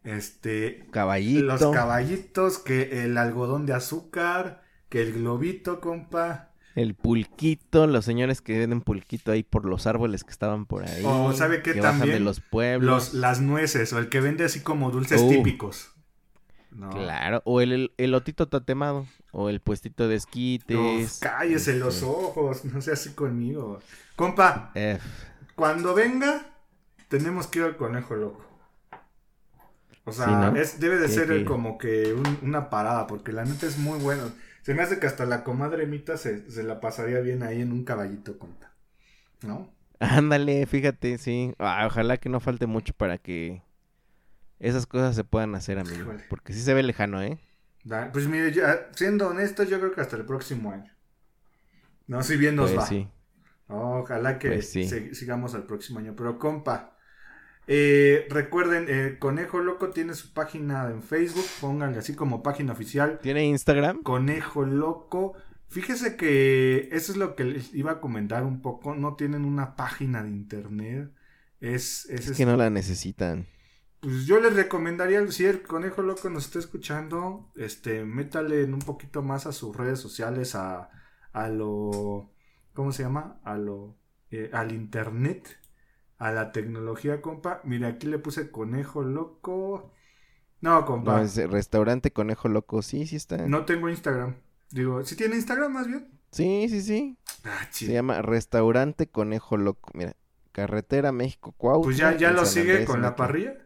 Este.
Caballito.
Los caballitos. Que el algodón de azúcar. Que el globito, compa.
El pulquito, los señores que venden pulquito ahí por los árboles que estaban por ahí.
O, ¿sabe qué
que bajan de
también?
los pueblos.
Los, las nueces. O el que vende así como dulces
Uh.
típicos. No.
Claro, o el, el elotito tatemado, o el puestito de esquites.
Uf, cállese
este,
los ojos. No sea así conmigo. Compa. Cuando venga, tenemos que ir al conejo loco. O sea,
Sí, ¿no?
es, debe de ser el como que un- una parada, porque la neta es muy bueno. Se me hace que hasta la comadre Mita se, se la pasaría bien ahí en un caballito, compa. ¿No?
ándale, fíjate, sí. Ah, ojalá que no falte mucho para que esas cosas se puedan hacer, amigo. Porque sí se ve lejano, ¿eh?
Pues mire, ya, siendo honesto, yo creo que hasta el próximo año. No, si bien nos
Pues
va.
sí.
Ojalá que
Pues sí.
sigamos al próximo año. Pero compa, eh, recuerden, eh, Conejo Loco tiene su página en Facebook, pónganle así como página oficial.
¿Tiene Instagram?
Conejo Loco. Fíjese que eso es lo que les iba a comentar un poco. No tienen una página de internet. Es, es,
Es que no la necesitan.
Pues yo les recomendaría, si el Conejo Loco nos está escuchando, este, métale un poquito más a sus redes sociales, a, a lo, ¿cómo se llama? A lo, eh, al internet, a la tecnología, compa. Mira, aquí le puse Conejo Loco. No, compa,
No, es restaurante Conejo Loco. Sí, sí está.
no tengo Instagram. Digo, si tiene Instagram más bien.
Sí, sí, sí.
Ah,
Se llama Restaurante Conejo Loco. Mira, Carretera México Cuautla.
Pues ya, ya lo sigue con la parrilla.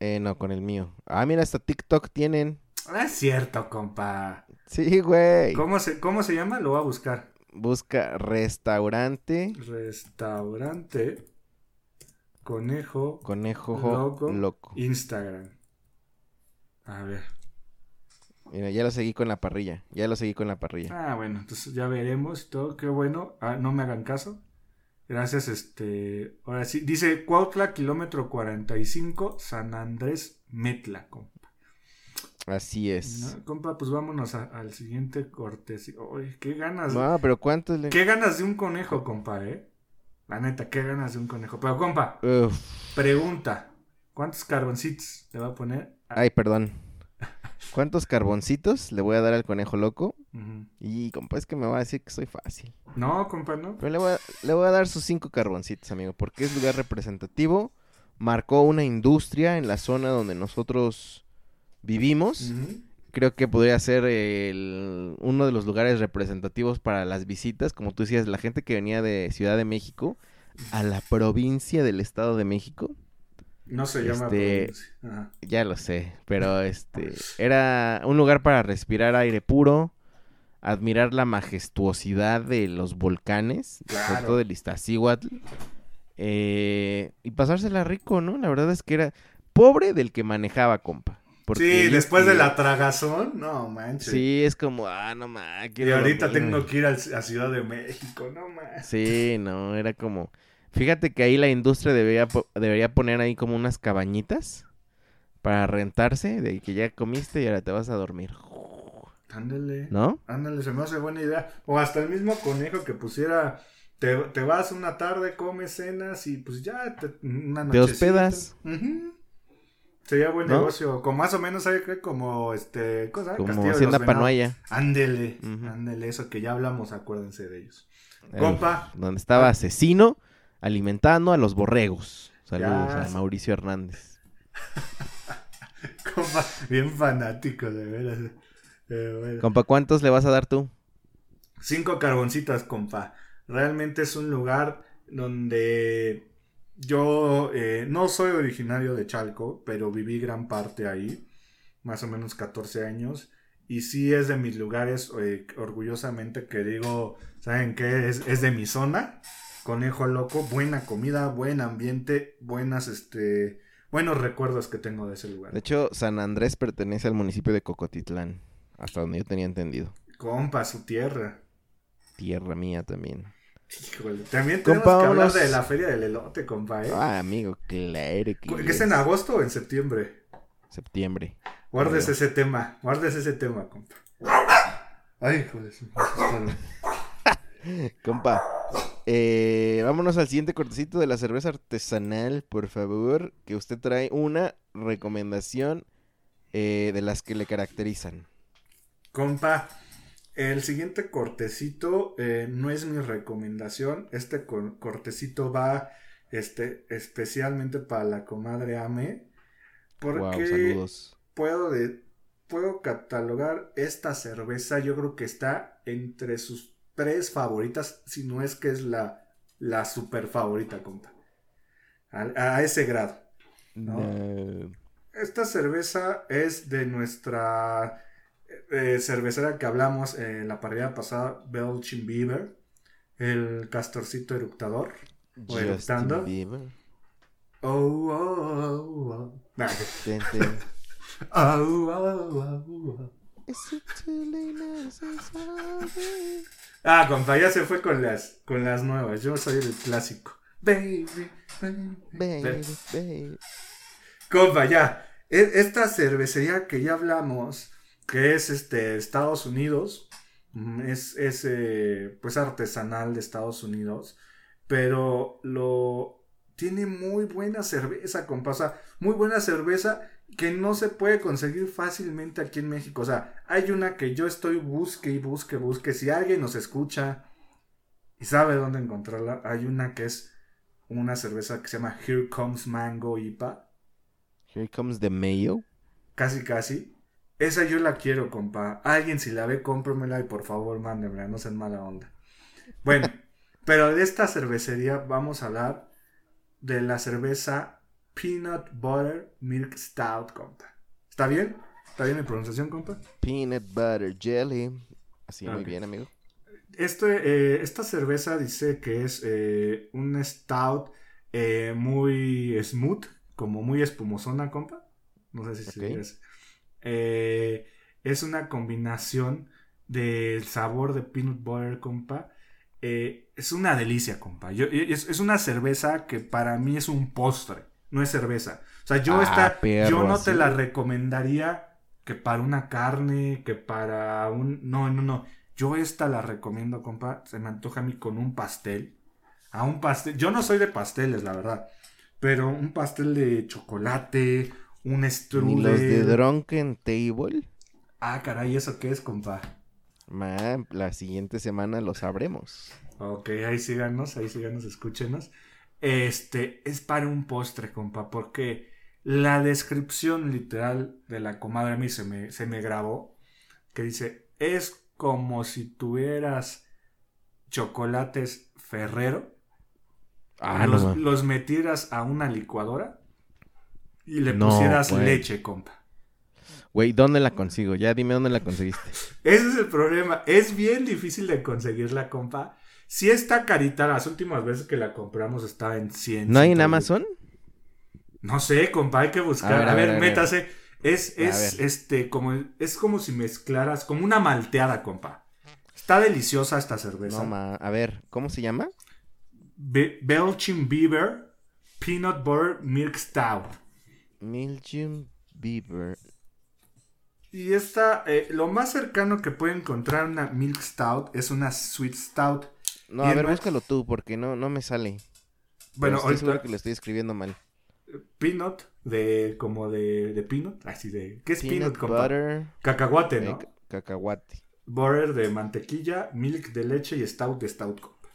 Eh, no, con el mío. Ah, mira, hasta TikTok tienen.
Ah, es cierto, compa.
Sí, güey.
¿Cómo se, ¿Cómo se llama? Lo voy a buscar.
Busca restaurante
Restaurante Conejo
Conejo
Loco.
Loco.
Instagram. A ver.
Mira, ya lo seguí con la parrilla. Ya lo seguí con la parrilla.
Ah, bueno, entonces ya veremos y todo. Qué bueno. Ah, no me hagan caso. Gracias, este. Ahora sí. Dice Cuautla, kilómetro 45, San Andrés, Metla, compa.
Así es.
¿No? Compa, pues vámonos a- al siguiente corte. Uy, qué ganas.
No, pero ¿cuántos le...
Qué ganas de un conejo, compa, eh. La neta, qué ganas de un conejo. Pero, compa,
Uf.
pregunta. ¿Cuántos carboncitos le va a poner?
Ay, perdón. ¿Cuántos carboncitos le voy a dar al conejo loco? Y compa, es que me va a decir que soy fácil.
No, compa, no.
Pero le voy, a, le voy a dar sus cinco carboncitos, amigo, porque es lugar representativo. Marcó una industria en la zona donde nosotros vivimos. Creo que podría ser el- uno de los lugares representativos para las visitas. Como tú decías, la gente que venía de Ciudad de México a la provincia del Estado de México.
No se llama
Este-.
Ajá.
Ya lo sé, pero este era un lugar para respirar aire puro, admirar la majestuosidad de los volcanes, sobre todo del Iztaccíhuatl, eh, y pasársela rico, ¿no? La verdad es que era pobre del que manejaba, compa.
Sí, después de la tragazón, no manches.
Sí, es como, ah, no más.
Y ahorita tengo que ir al- a Ciudad de México, no más.
Sí, no, era como... Fíjate que ahí la industria debería, debería poner ahí como unas cabañitas para rentarse, de que ya comiste y ahora te vas a dormir.
Ándale.
¿No?
Ándale, se me hace buena idea. O hasta el mismo conejo que pusiera, te, te vas una tarde, comes cenas y pues ya te, una
Te
nochecita.
hospedas.
Ujú. Sería buen
¿No?
negocio. Como más o menos, ¿sabe qué? Como este, cosa,
Como
Castillo
Hacienda. Panuaya.
Ándele,
Ujú.
ándele, eso que ya hablamos, acuérdense de ellos. Compa.
donde estaba asesino alimentando a los borregos. Saludos
Ya.
a Mauricio Hernández. [LAUGHS]
Compa, bien fanático, de veras. Bueno.
Compa, ¿cuántos le vas a dar tú?
Cinco carboncitas, compa. Realmente es un lugar donde yo eh, no soy originario de Chalco, pero viví gran parte ahí, más o menos 14 años. Y sí es de mis lugares, eh, orgullosamente que digo, ¿saben qué? Es, es de mi zona. Conejo loco, buena comida, buen ambiente, buenas, este, buenos recuerdos que tengo de ese lugar.
De hecho, San Andrés pertenece al municipio de Cocotitlán. Hasta donde yo tenía entendido.
Compa, su tierra.
Tierra mía también.
Híjole, también tenemos
Compa,
que hablar de la feria del elote, compa, ¿eh?
Ah, amigo, claro que
¿Que es en agosto o en septiembre?
Septiembre.
Guardes ese tema, guardes ese tema, compa. Ay, hijo de su- [LAUGHS]
Compa, eh, vámonos al siguiente cortecito de la cerveza artesanal, por favor. Que usted trae una recomendación eh, de las que le caracterizan.
Compa, el siguiente cortecito eh, no es mi recomendación. Este cor- cortecito va este, especialmente para la comadre Ame. Porque
Wow,
puedo, de, puedo catalogar esta cerveza. Yo creo que está entre sus tres favoritas, si no es que es la, la super favorita, compa. A, a ese grado. No.
No.
Esta cerveza es de nuestra eh, cervecera que hablamos en la parrilla pasada, Belching Beaver, el castorcito eructador. O eructando. Oh, oh, oh, oh. Nah.
Ten, ten. [LAUGHS]
Oh, oh, oh, oh. Ah, compa, ya se fue con las, con las nuevas. Yo soy el clásico. Baby, baby.
Baby, baby.
Compa, ya. E- Esta cervecería que ya hablamos, que es este Estados Unidos, mm, es, es eh, pues artesanal de Estados Unidos, pero lo tiene muy buena cerveza, compa. O sea, muy buena cerveza que no se puede conseguir fácilmente aquí en México. O sea, hay una que yo estoy busque y busque, busque. Si alguien nos escucha y sabe dónde encontrarla, hay una que es una cerveza que se llama Here Comes Mango IPA.
Here comes the mayo.
Casi, casi. Esa yo la quiero, compa. Alguien si la ve, cómpramela y por favor mándemela, no sean mala onda. Bueno, [LAUGHS] pero de esta cervecería vamos a hablar de la cerveza Peanut Butter Milk Stout, compa. ¿Está bien? ¿Está bien mi pronunciación, compa?
Peanut butter jelly. Así, muy bien, amigo.
Este, eh, esta cerveza dice que es eh, un stout eh, muy smooth, como muy espumosona, compa. No sé si se
Ok.
dice es una combinación del sabor de peanut butter, compa. Es una delicia, compa. Yo- es, es una cerveza que para mí es un postre, no es cerveza. O sea, yo
Ah,
esta,
perro,
yo no
así.
te la recomendaría que para una carne, que para un... No, no, no. Yo esta la recomiendo, compa. Se me antoja a mí con un pastel. a un pastel. Yo no soy de pasteles, la verdad. Pero un pastel de chocolate, un
Ni los de
strudel.
Drunken Table.
Ah, caray, ¿eso qué es, compa?
Ma, la siguiente semana lo sabremos.
Ok, ahí síganos, ahí síganos, escúchenos. Este, es para un postre, compa, porque la descripción literal de la comadre a mí se me, se me grabó, que dice, es como si tuvieras chocolates Ferrero,
Ah,
los,
no.
los metieras a una licuadora y le
No,
pusieras leche, compa.
Güey, ¿dónde la consigo? Ya dime dónde la conseguiste.
Ese es el problema. Es bien difícil de conseguirla, compa. Si está carita, las últimas veces que la compramos estaba en 100.
¿No hay en
110.
Amazon?
No sé, compa, hay que buscar.
A ver,
ver,
a ver, a ver.
métase. Es, es, este, como, es como si mezclaras, como una malteada, compa. Está deliciosa esta cerveza.
No, ma. A ver, ¿cómo se llama?
Be- Belching Beaver Peanut Butter Milk Stout.
Mildew Beaver.
Y esta, eh, lo más cercano que puede encontrar una Milk Stout es una Sweet Stout.
No,
Y
a ver, búscalo tú, porque no, no me sale.
Bueno,
estoy seguro
ahorita,
que lo estoy escribiendo mal.
peanut, de, como de, de peanut, así de, ¿qué es peanut,
Peanut
compa?
butter,
Cacahuate,
eh,
¿no?
ca- cacahuate.
butter de mantequilla, milk de leche y stout de stout. compa.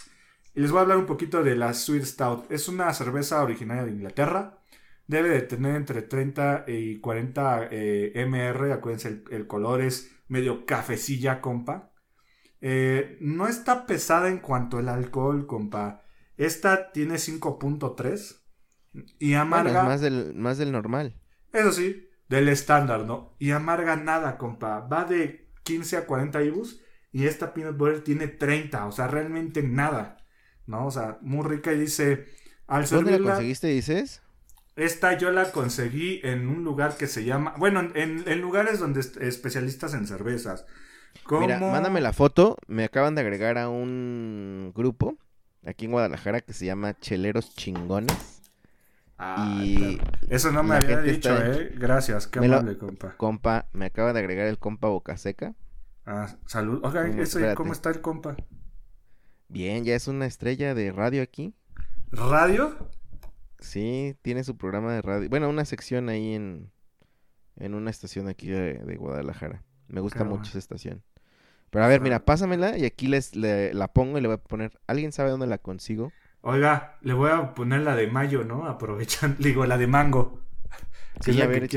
Y les voy a hablar un poquito de la Sweet Stout. Es una cerveza originaria de Inglaterra. Debe de tener entre 30 y 40 eh, mr. Acuérdense, el, el color es medio cafecilla, compa. Eh, no está pesada en cuanto al alcohol, compa. Esta tiene 5.3 y amarga.
más del, más del normal.
Eso sí, del estándar, ¿no? Y amarga nada, compa. Va de 15 a 40 ibus y esta peanut butter tiene 30, o sea, realmente nada, ¿no? O sea, muy rica y dice, al
¿Dónde la conseguiste, dices?
esta yo la conseguí en un lugar que se llama, bueno, en, en lugares donde especialistas en cervezas.
Mira, mándame la foto. Me acaban de agregar a un grupo aquí en Guadalajara que se llama Cheleros Chingones. Y
perro. Eso no me había dicho, ¿eh? Gracias, qué
Me lo-
amable, compa.
compa, me acaba de agregar el compa Boca Seca.
Ah, salud. Oiga,
¿Cómo?
ese,
Espérate.
¿cómo está el compa?
Bien, ya es una estrella de radio aquí.
¿Radio?
Sí, tiene su programa de radio. Bueno, una sección ahí en, en una estación aquí de, de Guadalajara. Me gusta mucho esa estación. Pero a ver, mira, pásamela y aquí les le- la pongo y le voy a poner. ¿Alguien sabe dónde la consigo?
Oiga, le voy a poner la de mayo, ¿no? Aprovechan, [LAUGHS] digo, la de mango. que
Sí, a ver.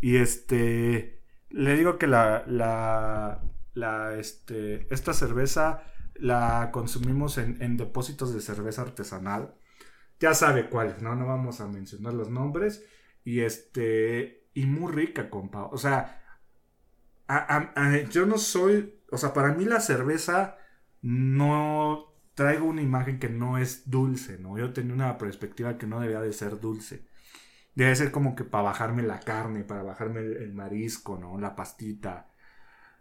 Y este, le digo que la, la, la, este, esta cerveza la consumimos en, en depósitos de cerveza artesanal. Ya sabe cuáles, ¿no? No vamos a mencionar los nombres. Y este, y muy rica, compa. O sea, a- a- a- yo no soy, o sea, para mí la cerveza no traigo una imagen que no es dulce, ¿no? Yo tenía una perspectiva que no debía de ser dulce. Debe ser como que para bajarme la carne, para bajarme el, el marisco, ¿no? La pastita.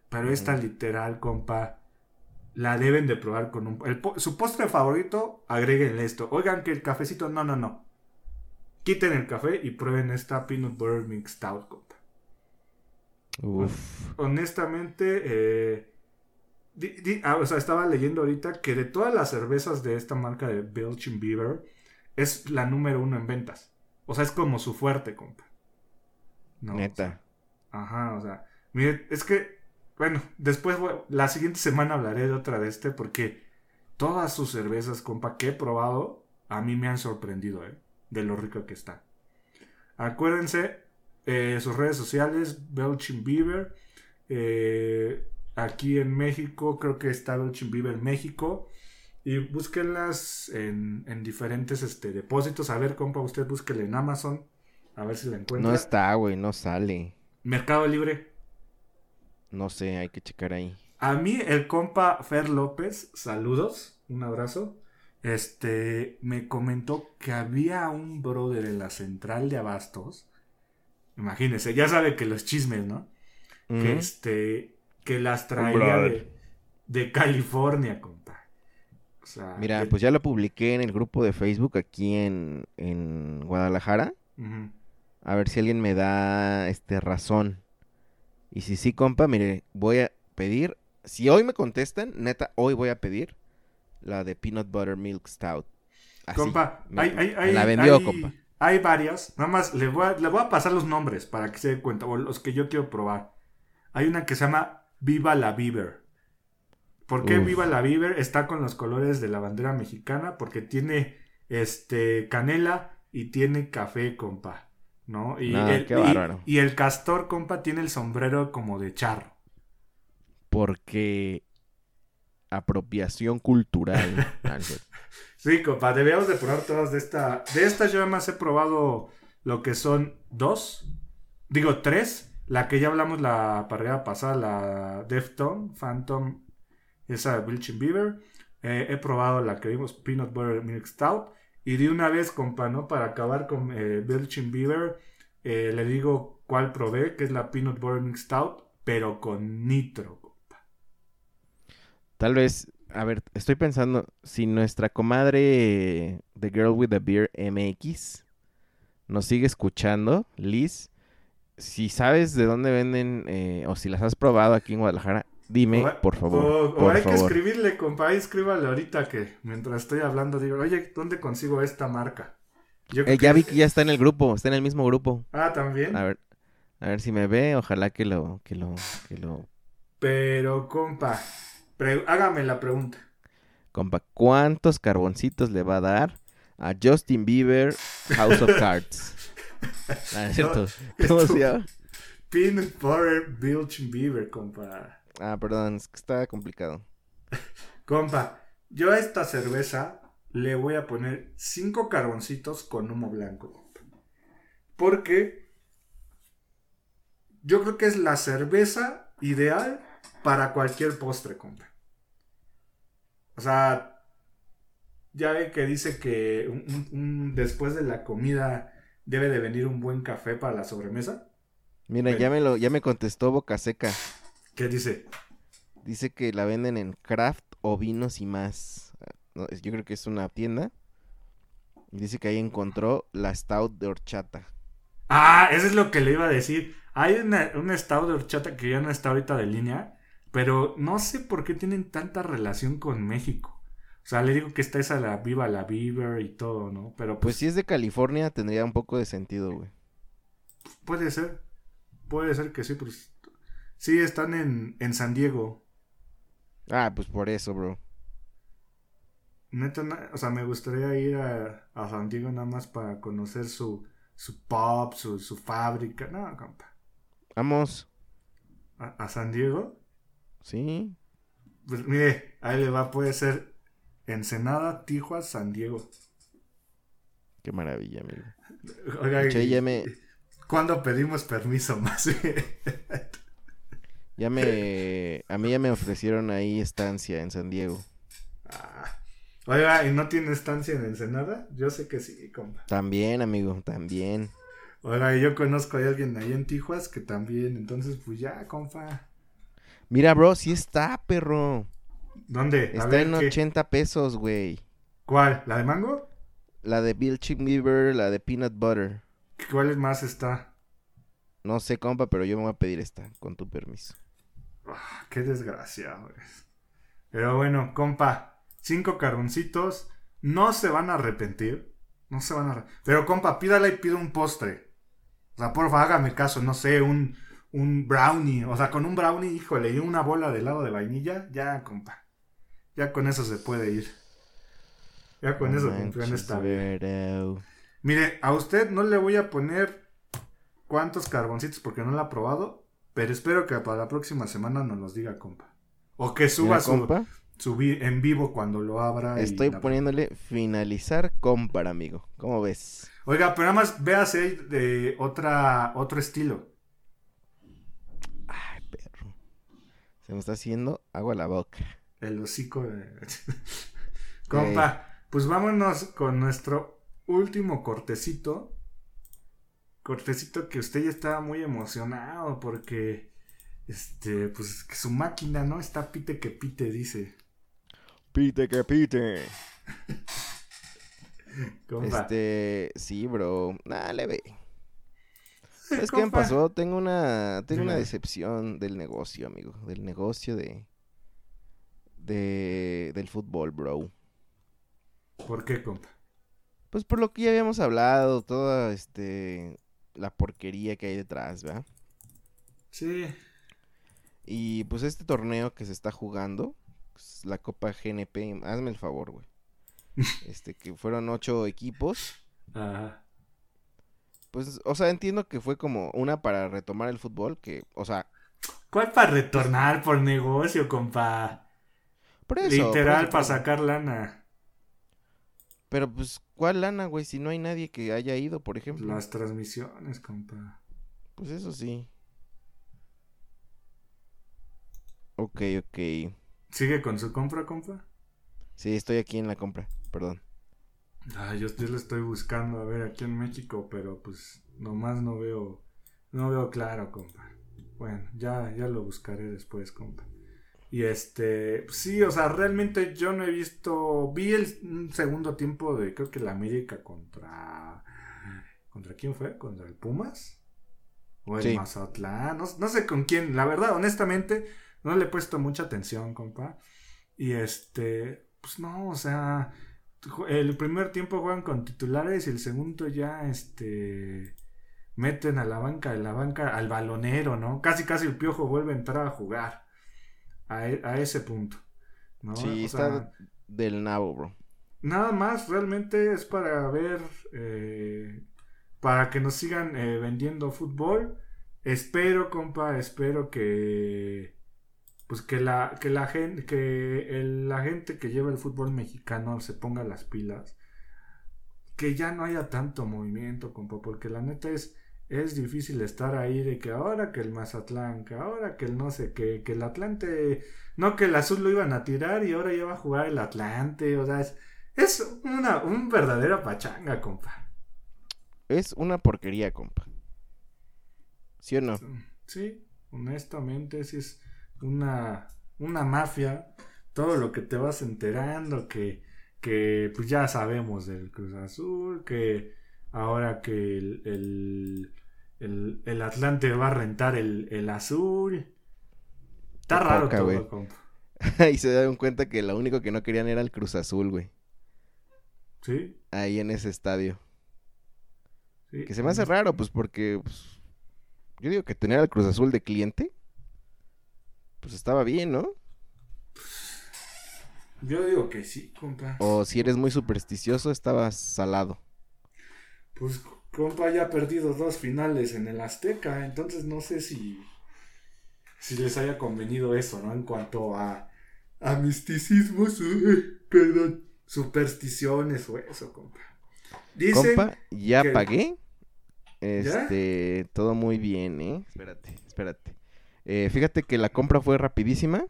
Pero esta literal, compa, la deben de probar con un... el su postre favorito, agréguenle esto. Oigan que el cafecito, no, no, no. Quiten el café y prueben esta peanut butter mix stout, compa.
Uf.
Honestamente, eh, di- di- ah, o sea, estaba leyendo ahorita que de todas las cervezas de esta marca de Belching Beaver, es la número uno en ventas. O sea, es como su fuerte, compa. No, o sea,
Neta.
Ajá, o sea, mire, es que, bueno, después, la siguiente semana hablaré de otra de este porque todas sus cervezas, compa, que he probado, a mí me han sorprendido, ¿eh? De lo rico que está. Acuérdense, eh, sus redes sociales, Belching Beaver. eh, aquí en México, creo que está Belching Beaver México. Y búsquenlas en, en diferentes este, depósitos. A ver, compa, usted búsquela en Amazon. A ver si la encuentra.
No está, güey, no sale.
Mercado Libre.
No sé, hay que checar ahí.
A mí, el compa Fer López, saludos, un abrazo. Este me comentó que había un brother en la central de abastos. Imagínense, ya sabe que los chismes, ¿no? Que este, que las traía de, de California, compa. O sea,
Mira, pues ya lo publiqué en el grupo de Facebook aquí en, en Guadalajara. A ver si alguien me da este razón. Y si sí, compa, mire, voy a pedir. Si hoy me contestan, neta, hoy voy a pedir la de Peanut Butter Milk Stout. Así,
compa,
me-
hay, hay,
me la vendió,
hay-
compa.
Hay varias. Nada más le voy, a, le voy a pasar los nombres para que se dé cuenta, o los que yo quiero probar. Hay una que se llama Viva la Beaver. ¿Por qué
Uf.
Viva la Beaver? Está con los colores de la bandera mexicana, porque tiene este canela y tiene café, compa. ¿No? Y,
No,
el,
qué
y-
bárbaro.
y el castor, compa, tiene el sombrero como de charro.
Porque apropiación cultural. [LAUGHS] Ah.
Sí, compa, debíamos de probar todas de esta. De estas yo además he probado lo que son dos. Digo, tres. La que ya hablamos la parrilla pasada, la Defton, Phantom, esa de Bilchin Beaver. Eh, he probado la que vimos, Peanut Butter Milk Stout. Y de una vez, compa, ¿no? Para acabar con eh, Belching Beaver, eh, le digo cuál probé, que es la Peanut Butter Milk Stout, pero con nitro, compa.
Tal vez, a ver, estoy pensando, si nuestra comadre The Girl with the Beer MX nos sigue escuchando, Liz, si sabes de dónde venden eh, o si las has probado aquí en Guadalajara, dime,
O-
por favor.
O, hay que escribirle, compa. Ahí escríbale ahorita que mientras estoy hablando digo, oye, ¿dónde consigo esta marca? Yo
Eh, ya vi que ya está en el grupo, está en el mismo grupo.
Ah, también.
A ver, a ver si me ve, ojalá que lo, que lo, que lo,
Pero, compa, pre- hágame la pregunta.
compa, ¿cuántos carboncitos le va a dar a Justin Bieber House of Cards? [LAUGHS] Ah, es cierto. ¿Cómo se llama?
Peanut Butter Bilch Beaver, compa.
Ah, perdón, es que está complicado. [LAUGHS]
Compa, yo a esta cerveza le voy a poner cinco carboncitos con humo blanco, compa. Porque yo creo que es la cerveza ideal para cualquier postre, compa. O sea, ya ve que dice que un- después de la comida debe de venir un buen café para la sobremesa.
Mira, ya me lo, ya me contestó Boca Seca.
¿Qué dice?
Dice que la venden en craft o vinos y más. No, yo creo que es una tienda. Dice que ahí encontró la stout de horchata.
Ah, eso es lo que le iba a decir. Hay una, un estado de horchata que ya no está ahorita de línea, pero no sé por qué tienen tanta relación con México. O sea, le digo que está esa la Viva la Beaver y todo, ¿no? Pero
Pues
pues,
si es de California tendría un poco de sentido, güey.
puede ser. Puede ser que sí, pues. Sí, están en, en San Diego.
Ah, pues por eso, bro.
Neta, o sea, me gustaría ir a, a San Diego nada más para conocer su, su pub, su, su fábrica. No, compa.
Vamos.
¿A, a San Diego?
Sí.
Pues mire, ahí le va, puede ser Ensenada, Tijuana, San Diego.
Qué maravilla, amigo.
Oiga,
ya me,
¿cuándo pedimos permiso más? [LAUGHS]
ya me, a mí ya me ofrecieron ahí estancia en San Diego.
Ah. Oiga, ¿y no tiene estancia en Ensenada? Yo sé que sí, compa.
También, amigo, también.
Oiga, yo conozco a alguien ahí en Tijuas que también, entonces pues ya, compa.
Mira, bro, sí está, perro.
¿Dónde? A
Está
ver,
en
¿qué?
80 pesos, güey.
¿Cuál? ¿La de mango?
La de Bill Chip Beaver, la de Peanut Butter.
¿Cuál más está?
No sé, compa, pero yo me voy a pedir esta, con tu permiso.
Ah, qué desgraciado es. Pero bueno, compa, cinco carboncitos, no se van a arrepentir. No se van a arrepentir. Pero compa, pídala y pida un postre. O sea, porfa, hágame caso, no sé, un, un brownie. O sea, con un brownie, híjole, y una bola de helado de vainilla, ya, compa. Ya con eso se puede ir. Ya con
No
eso
manches,
esta vida. Mire, a usted no le voy a poner cuántos carboncitos porque no la ha probado, pero espero que para la próxima semana nos los diga, compa. O que suba su,
compa,
su vi- en vivo cuando lo abra.
estoy poniéndole finalizar compra, amigo. ¿Cómo ves?
Oiga, pero nada más véase de otra, otro estilo.
Ay, perro. Se me está haciendo agua a la boca.
El hocico de... [LAUGHS] compa, pues vámonos con nuestro último cortecito. Cortecito que usted ya estaba muy emocionado porque, este, pues que su máquina, ¿no? Está pite que pite, dice.
Pite que pite. [LAUGHS]
Compa.
Este, sí, bro. Nah, le ve. [LAUGHS] ¿Sabes qué me pasó? Tengo una, tengo una decepción del negocio, amigo. Del negocio de, de, del fútbol, bro.
¿Por qué, compa?
Pues por lo que ya habíamos hablado, toda este la porquería que hay detrás, ¿verdad?
Sí.
Y pues este torneo que se está jugando, pues, la Copa GNP, hazme el favor, güey. [LAUGHS] Este, que fueron ocho equipos.
Ajá.
Pues, o sea, entiendo que fue como una para retomar el fútbol, que, o sea,
¿Cuál para retornar por negocio, compa?
por eso. por
Literal,
eso,
para sacar lana.
Pero pues, ¿cuál lana, güey? Si no hay nadie que haya ido, por ejemplo.
Las transmisiones, compa.
Pues eso sí. Ok, ok.
¿Sigue con su compra, compa?
Sí, estoy aquí en la compra, perdón.
Ah, yo, yo lo estoy buscando, a ver, aquí en México, pero pues nomás no veo, no veo claro, compa. Bueno, ya, ya lo buscaré después, compa. Y este, pues, sí, o sea, realmente yo no he visto, vi el un segundo tiempo de, creo que la América contra, ¿contra quién fue? ¿Contra el Pumas? O el
Sí.
Mazatlán, no, no sé con quién, la verdad, honestamente, no le he puesto mucha atención, compa. Y este, pues no, o sea, el primer tiempo juegan con titulares y el segundo ya, este, meten a la banca, de la banca, al balonero, ¿no? Casi, casi el piojo vuelve a entrar a jugar. A, e- a ese punto. ¿no?
Sí,
O
está del nabo, bro.
Nada más, realmente es para ver, eh, para que nos sigan eh, vendiendo fútbol. Espero, compa, espero que, pues que la, que la gente, que el- la gente que lleva el fútbol mexicano se ponga las pilas. Que ya no haya tanto movimiento, compa, porque la neta es, es difícil estar ahí de que ahora que el Mazatlán, que ahora que el no sé qué, que el Atlante, no que el azul lo iban a tirar y ahora ya va a jugar el Atlante, o sea, es, es una un verdadera pachanga, compa.
Es una porquería, compa. ¿Sí o no?
Sí, honestamente, sí es una, una mafia. Todo lo que te vas enterando, que, que pues ya sabemos del Cruz Azul, que ahora que el, el, el- el Atlante va a rentar el, el azul. Está raro todo,
güey.
compa. [LAUGHS]
y se dieron cuenta que lo único que no querían era el Cruz Azul, güey.
Sí,
Ahí en ese estadio.
sí.
Que se me hace raro, pues porque pues, yo digo que tener al Cruz Azul de cliente, pues estaba bien, ¿no?
Yo digo que sí, compa.
O si eres muy supersticioso, estabas salado.
Pues compa ya ha perdido dos finales en el Azteca, entonces no sé si si les haya convenido eso, ¿no? En cuanto a a misticismos, eh, perdón, supersticiones o eso, compa. Dicen,
Compa, ya
que-
pagué. Este, todo muy bien, ¿eh? Espérate, espérate. Eh, fíjate que la compra fue rapidísima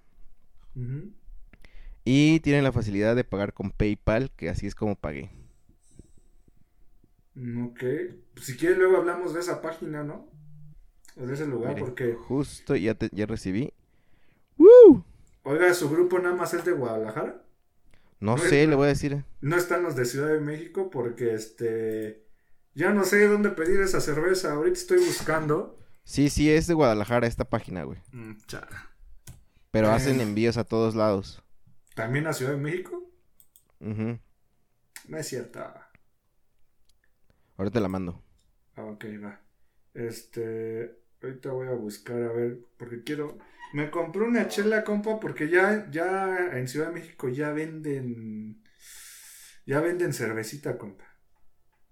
y tienen la facilidad de pagar con PayPal, que así es como pagué.
Mm, Ok, Pues, si quieres luego hablamos de esa página, ¿no? O de ese lugar,
Mire,
porque,
Justo ya, te, ya recibí. ¡Woo!
oiga, su grupo nada más es de Guadalajara.
No
No
sé,
es-
le voy a decir.
No están los de Ciudad de México porque este ya no sé dónde pedir esa cerveza. Ahorita estoy buscando.
Sí, sí, es de Guadalajara esta página, güey.
Mm.
Pero
Eh.
hacen envíos a todos lados.
¿También a Ciudad de México?
Ujú.
No es cierto.
Ahorita la mando.
Ah, ok, va. Este, ahorita voy a buscar a ver, porque quiero... Me compré una chela, compa, porque ya, ya en Ciudad de México ya venden... Ya venden cervecita, compa.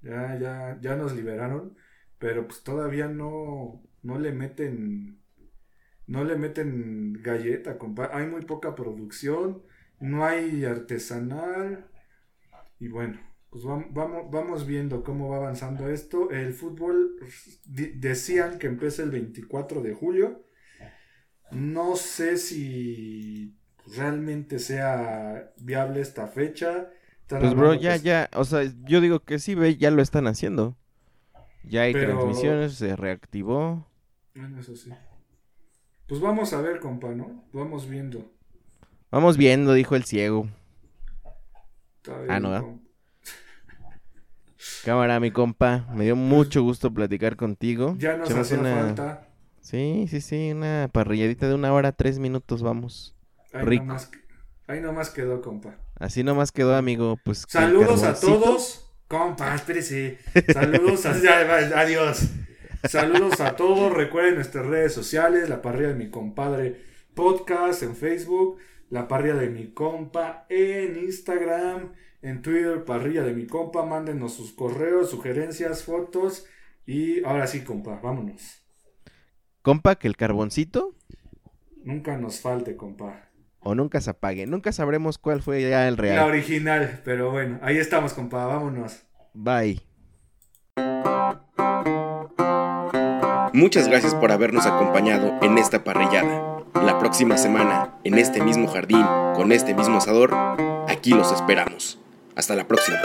Ya, ya, ya nos liberaron, pero pues todavía no, no le meten... No le meten galleta, compa. Hay muy poca producción, no hay artesanal. Y bueno, pues vam- vamos, vamos viendo cómo va avanzando esto. El fútbol decían que empieza el 24 de julio. No sé si realmente sea viable esta fecha.
Pues, bro, ya,
que-
ya. O sea, yo digo que sí, ve, ya lo están haciendo. Ya hay
Pero-
transmisiones, se reactivó.
Bueno, eso sí. Pues vamos a ver, compa, ¿no? Vamos viendo.
Vamos viendo, dijo el ciego.
Está
Ah, no. [LAUGHS] Cámara, mi compa. Me dio mucho gusto platicar contigo.
Ya nos
Echamos
hacía
una-
falta.
Sí, sí, sí, una parrilladita de una hora, tres minutos, vamos.
Ay,
rico.
nada más que- Ahí nomás quedó, compa.
Así nomás quedó, amigo. Pues
Saludos a todos. Compa, espérese. Saludos a... adiós. Saludos a todos. Recuerden nuestras redes sociales. La parrilla de mi compadre podcast en Facebook. La parrilla de mi compa en Instagram. En Twitter, parrilla de mi compa. Mándenos sus correos, sugerencias, fotos. Y ahora sí, compa, vámonos.
Compa, que el carboncito
Nunca nos falte, compa.
O nunca se apague. Nunca sabremos cuál fue ya el
La
real.
original, pero bueno, ahí estamos, compa, vámonos.
Bye.
Muchas gracias por habernos acompañado en esta parrillada. La próxima semana, en este mismo jardín, con este mismo asador, aquí los esperamos. Hasta la próxima.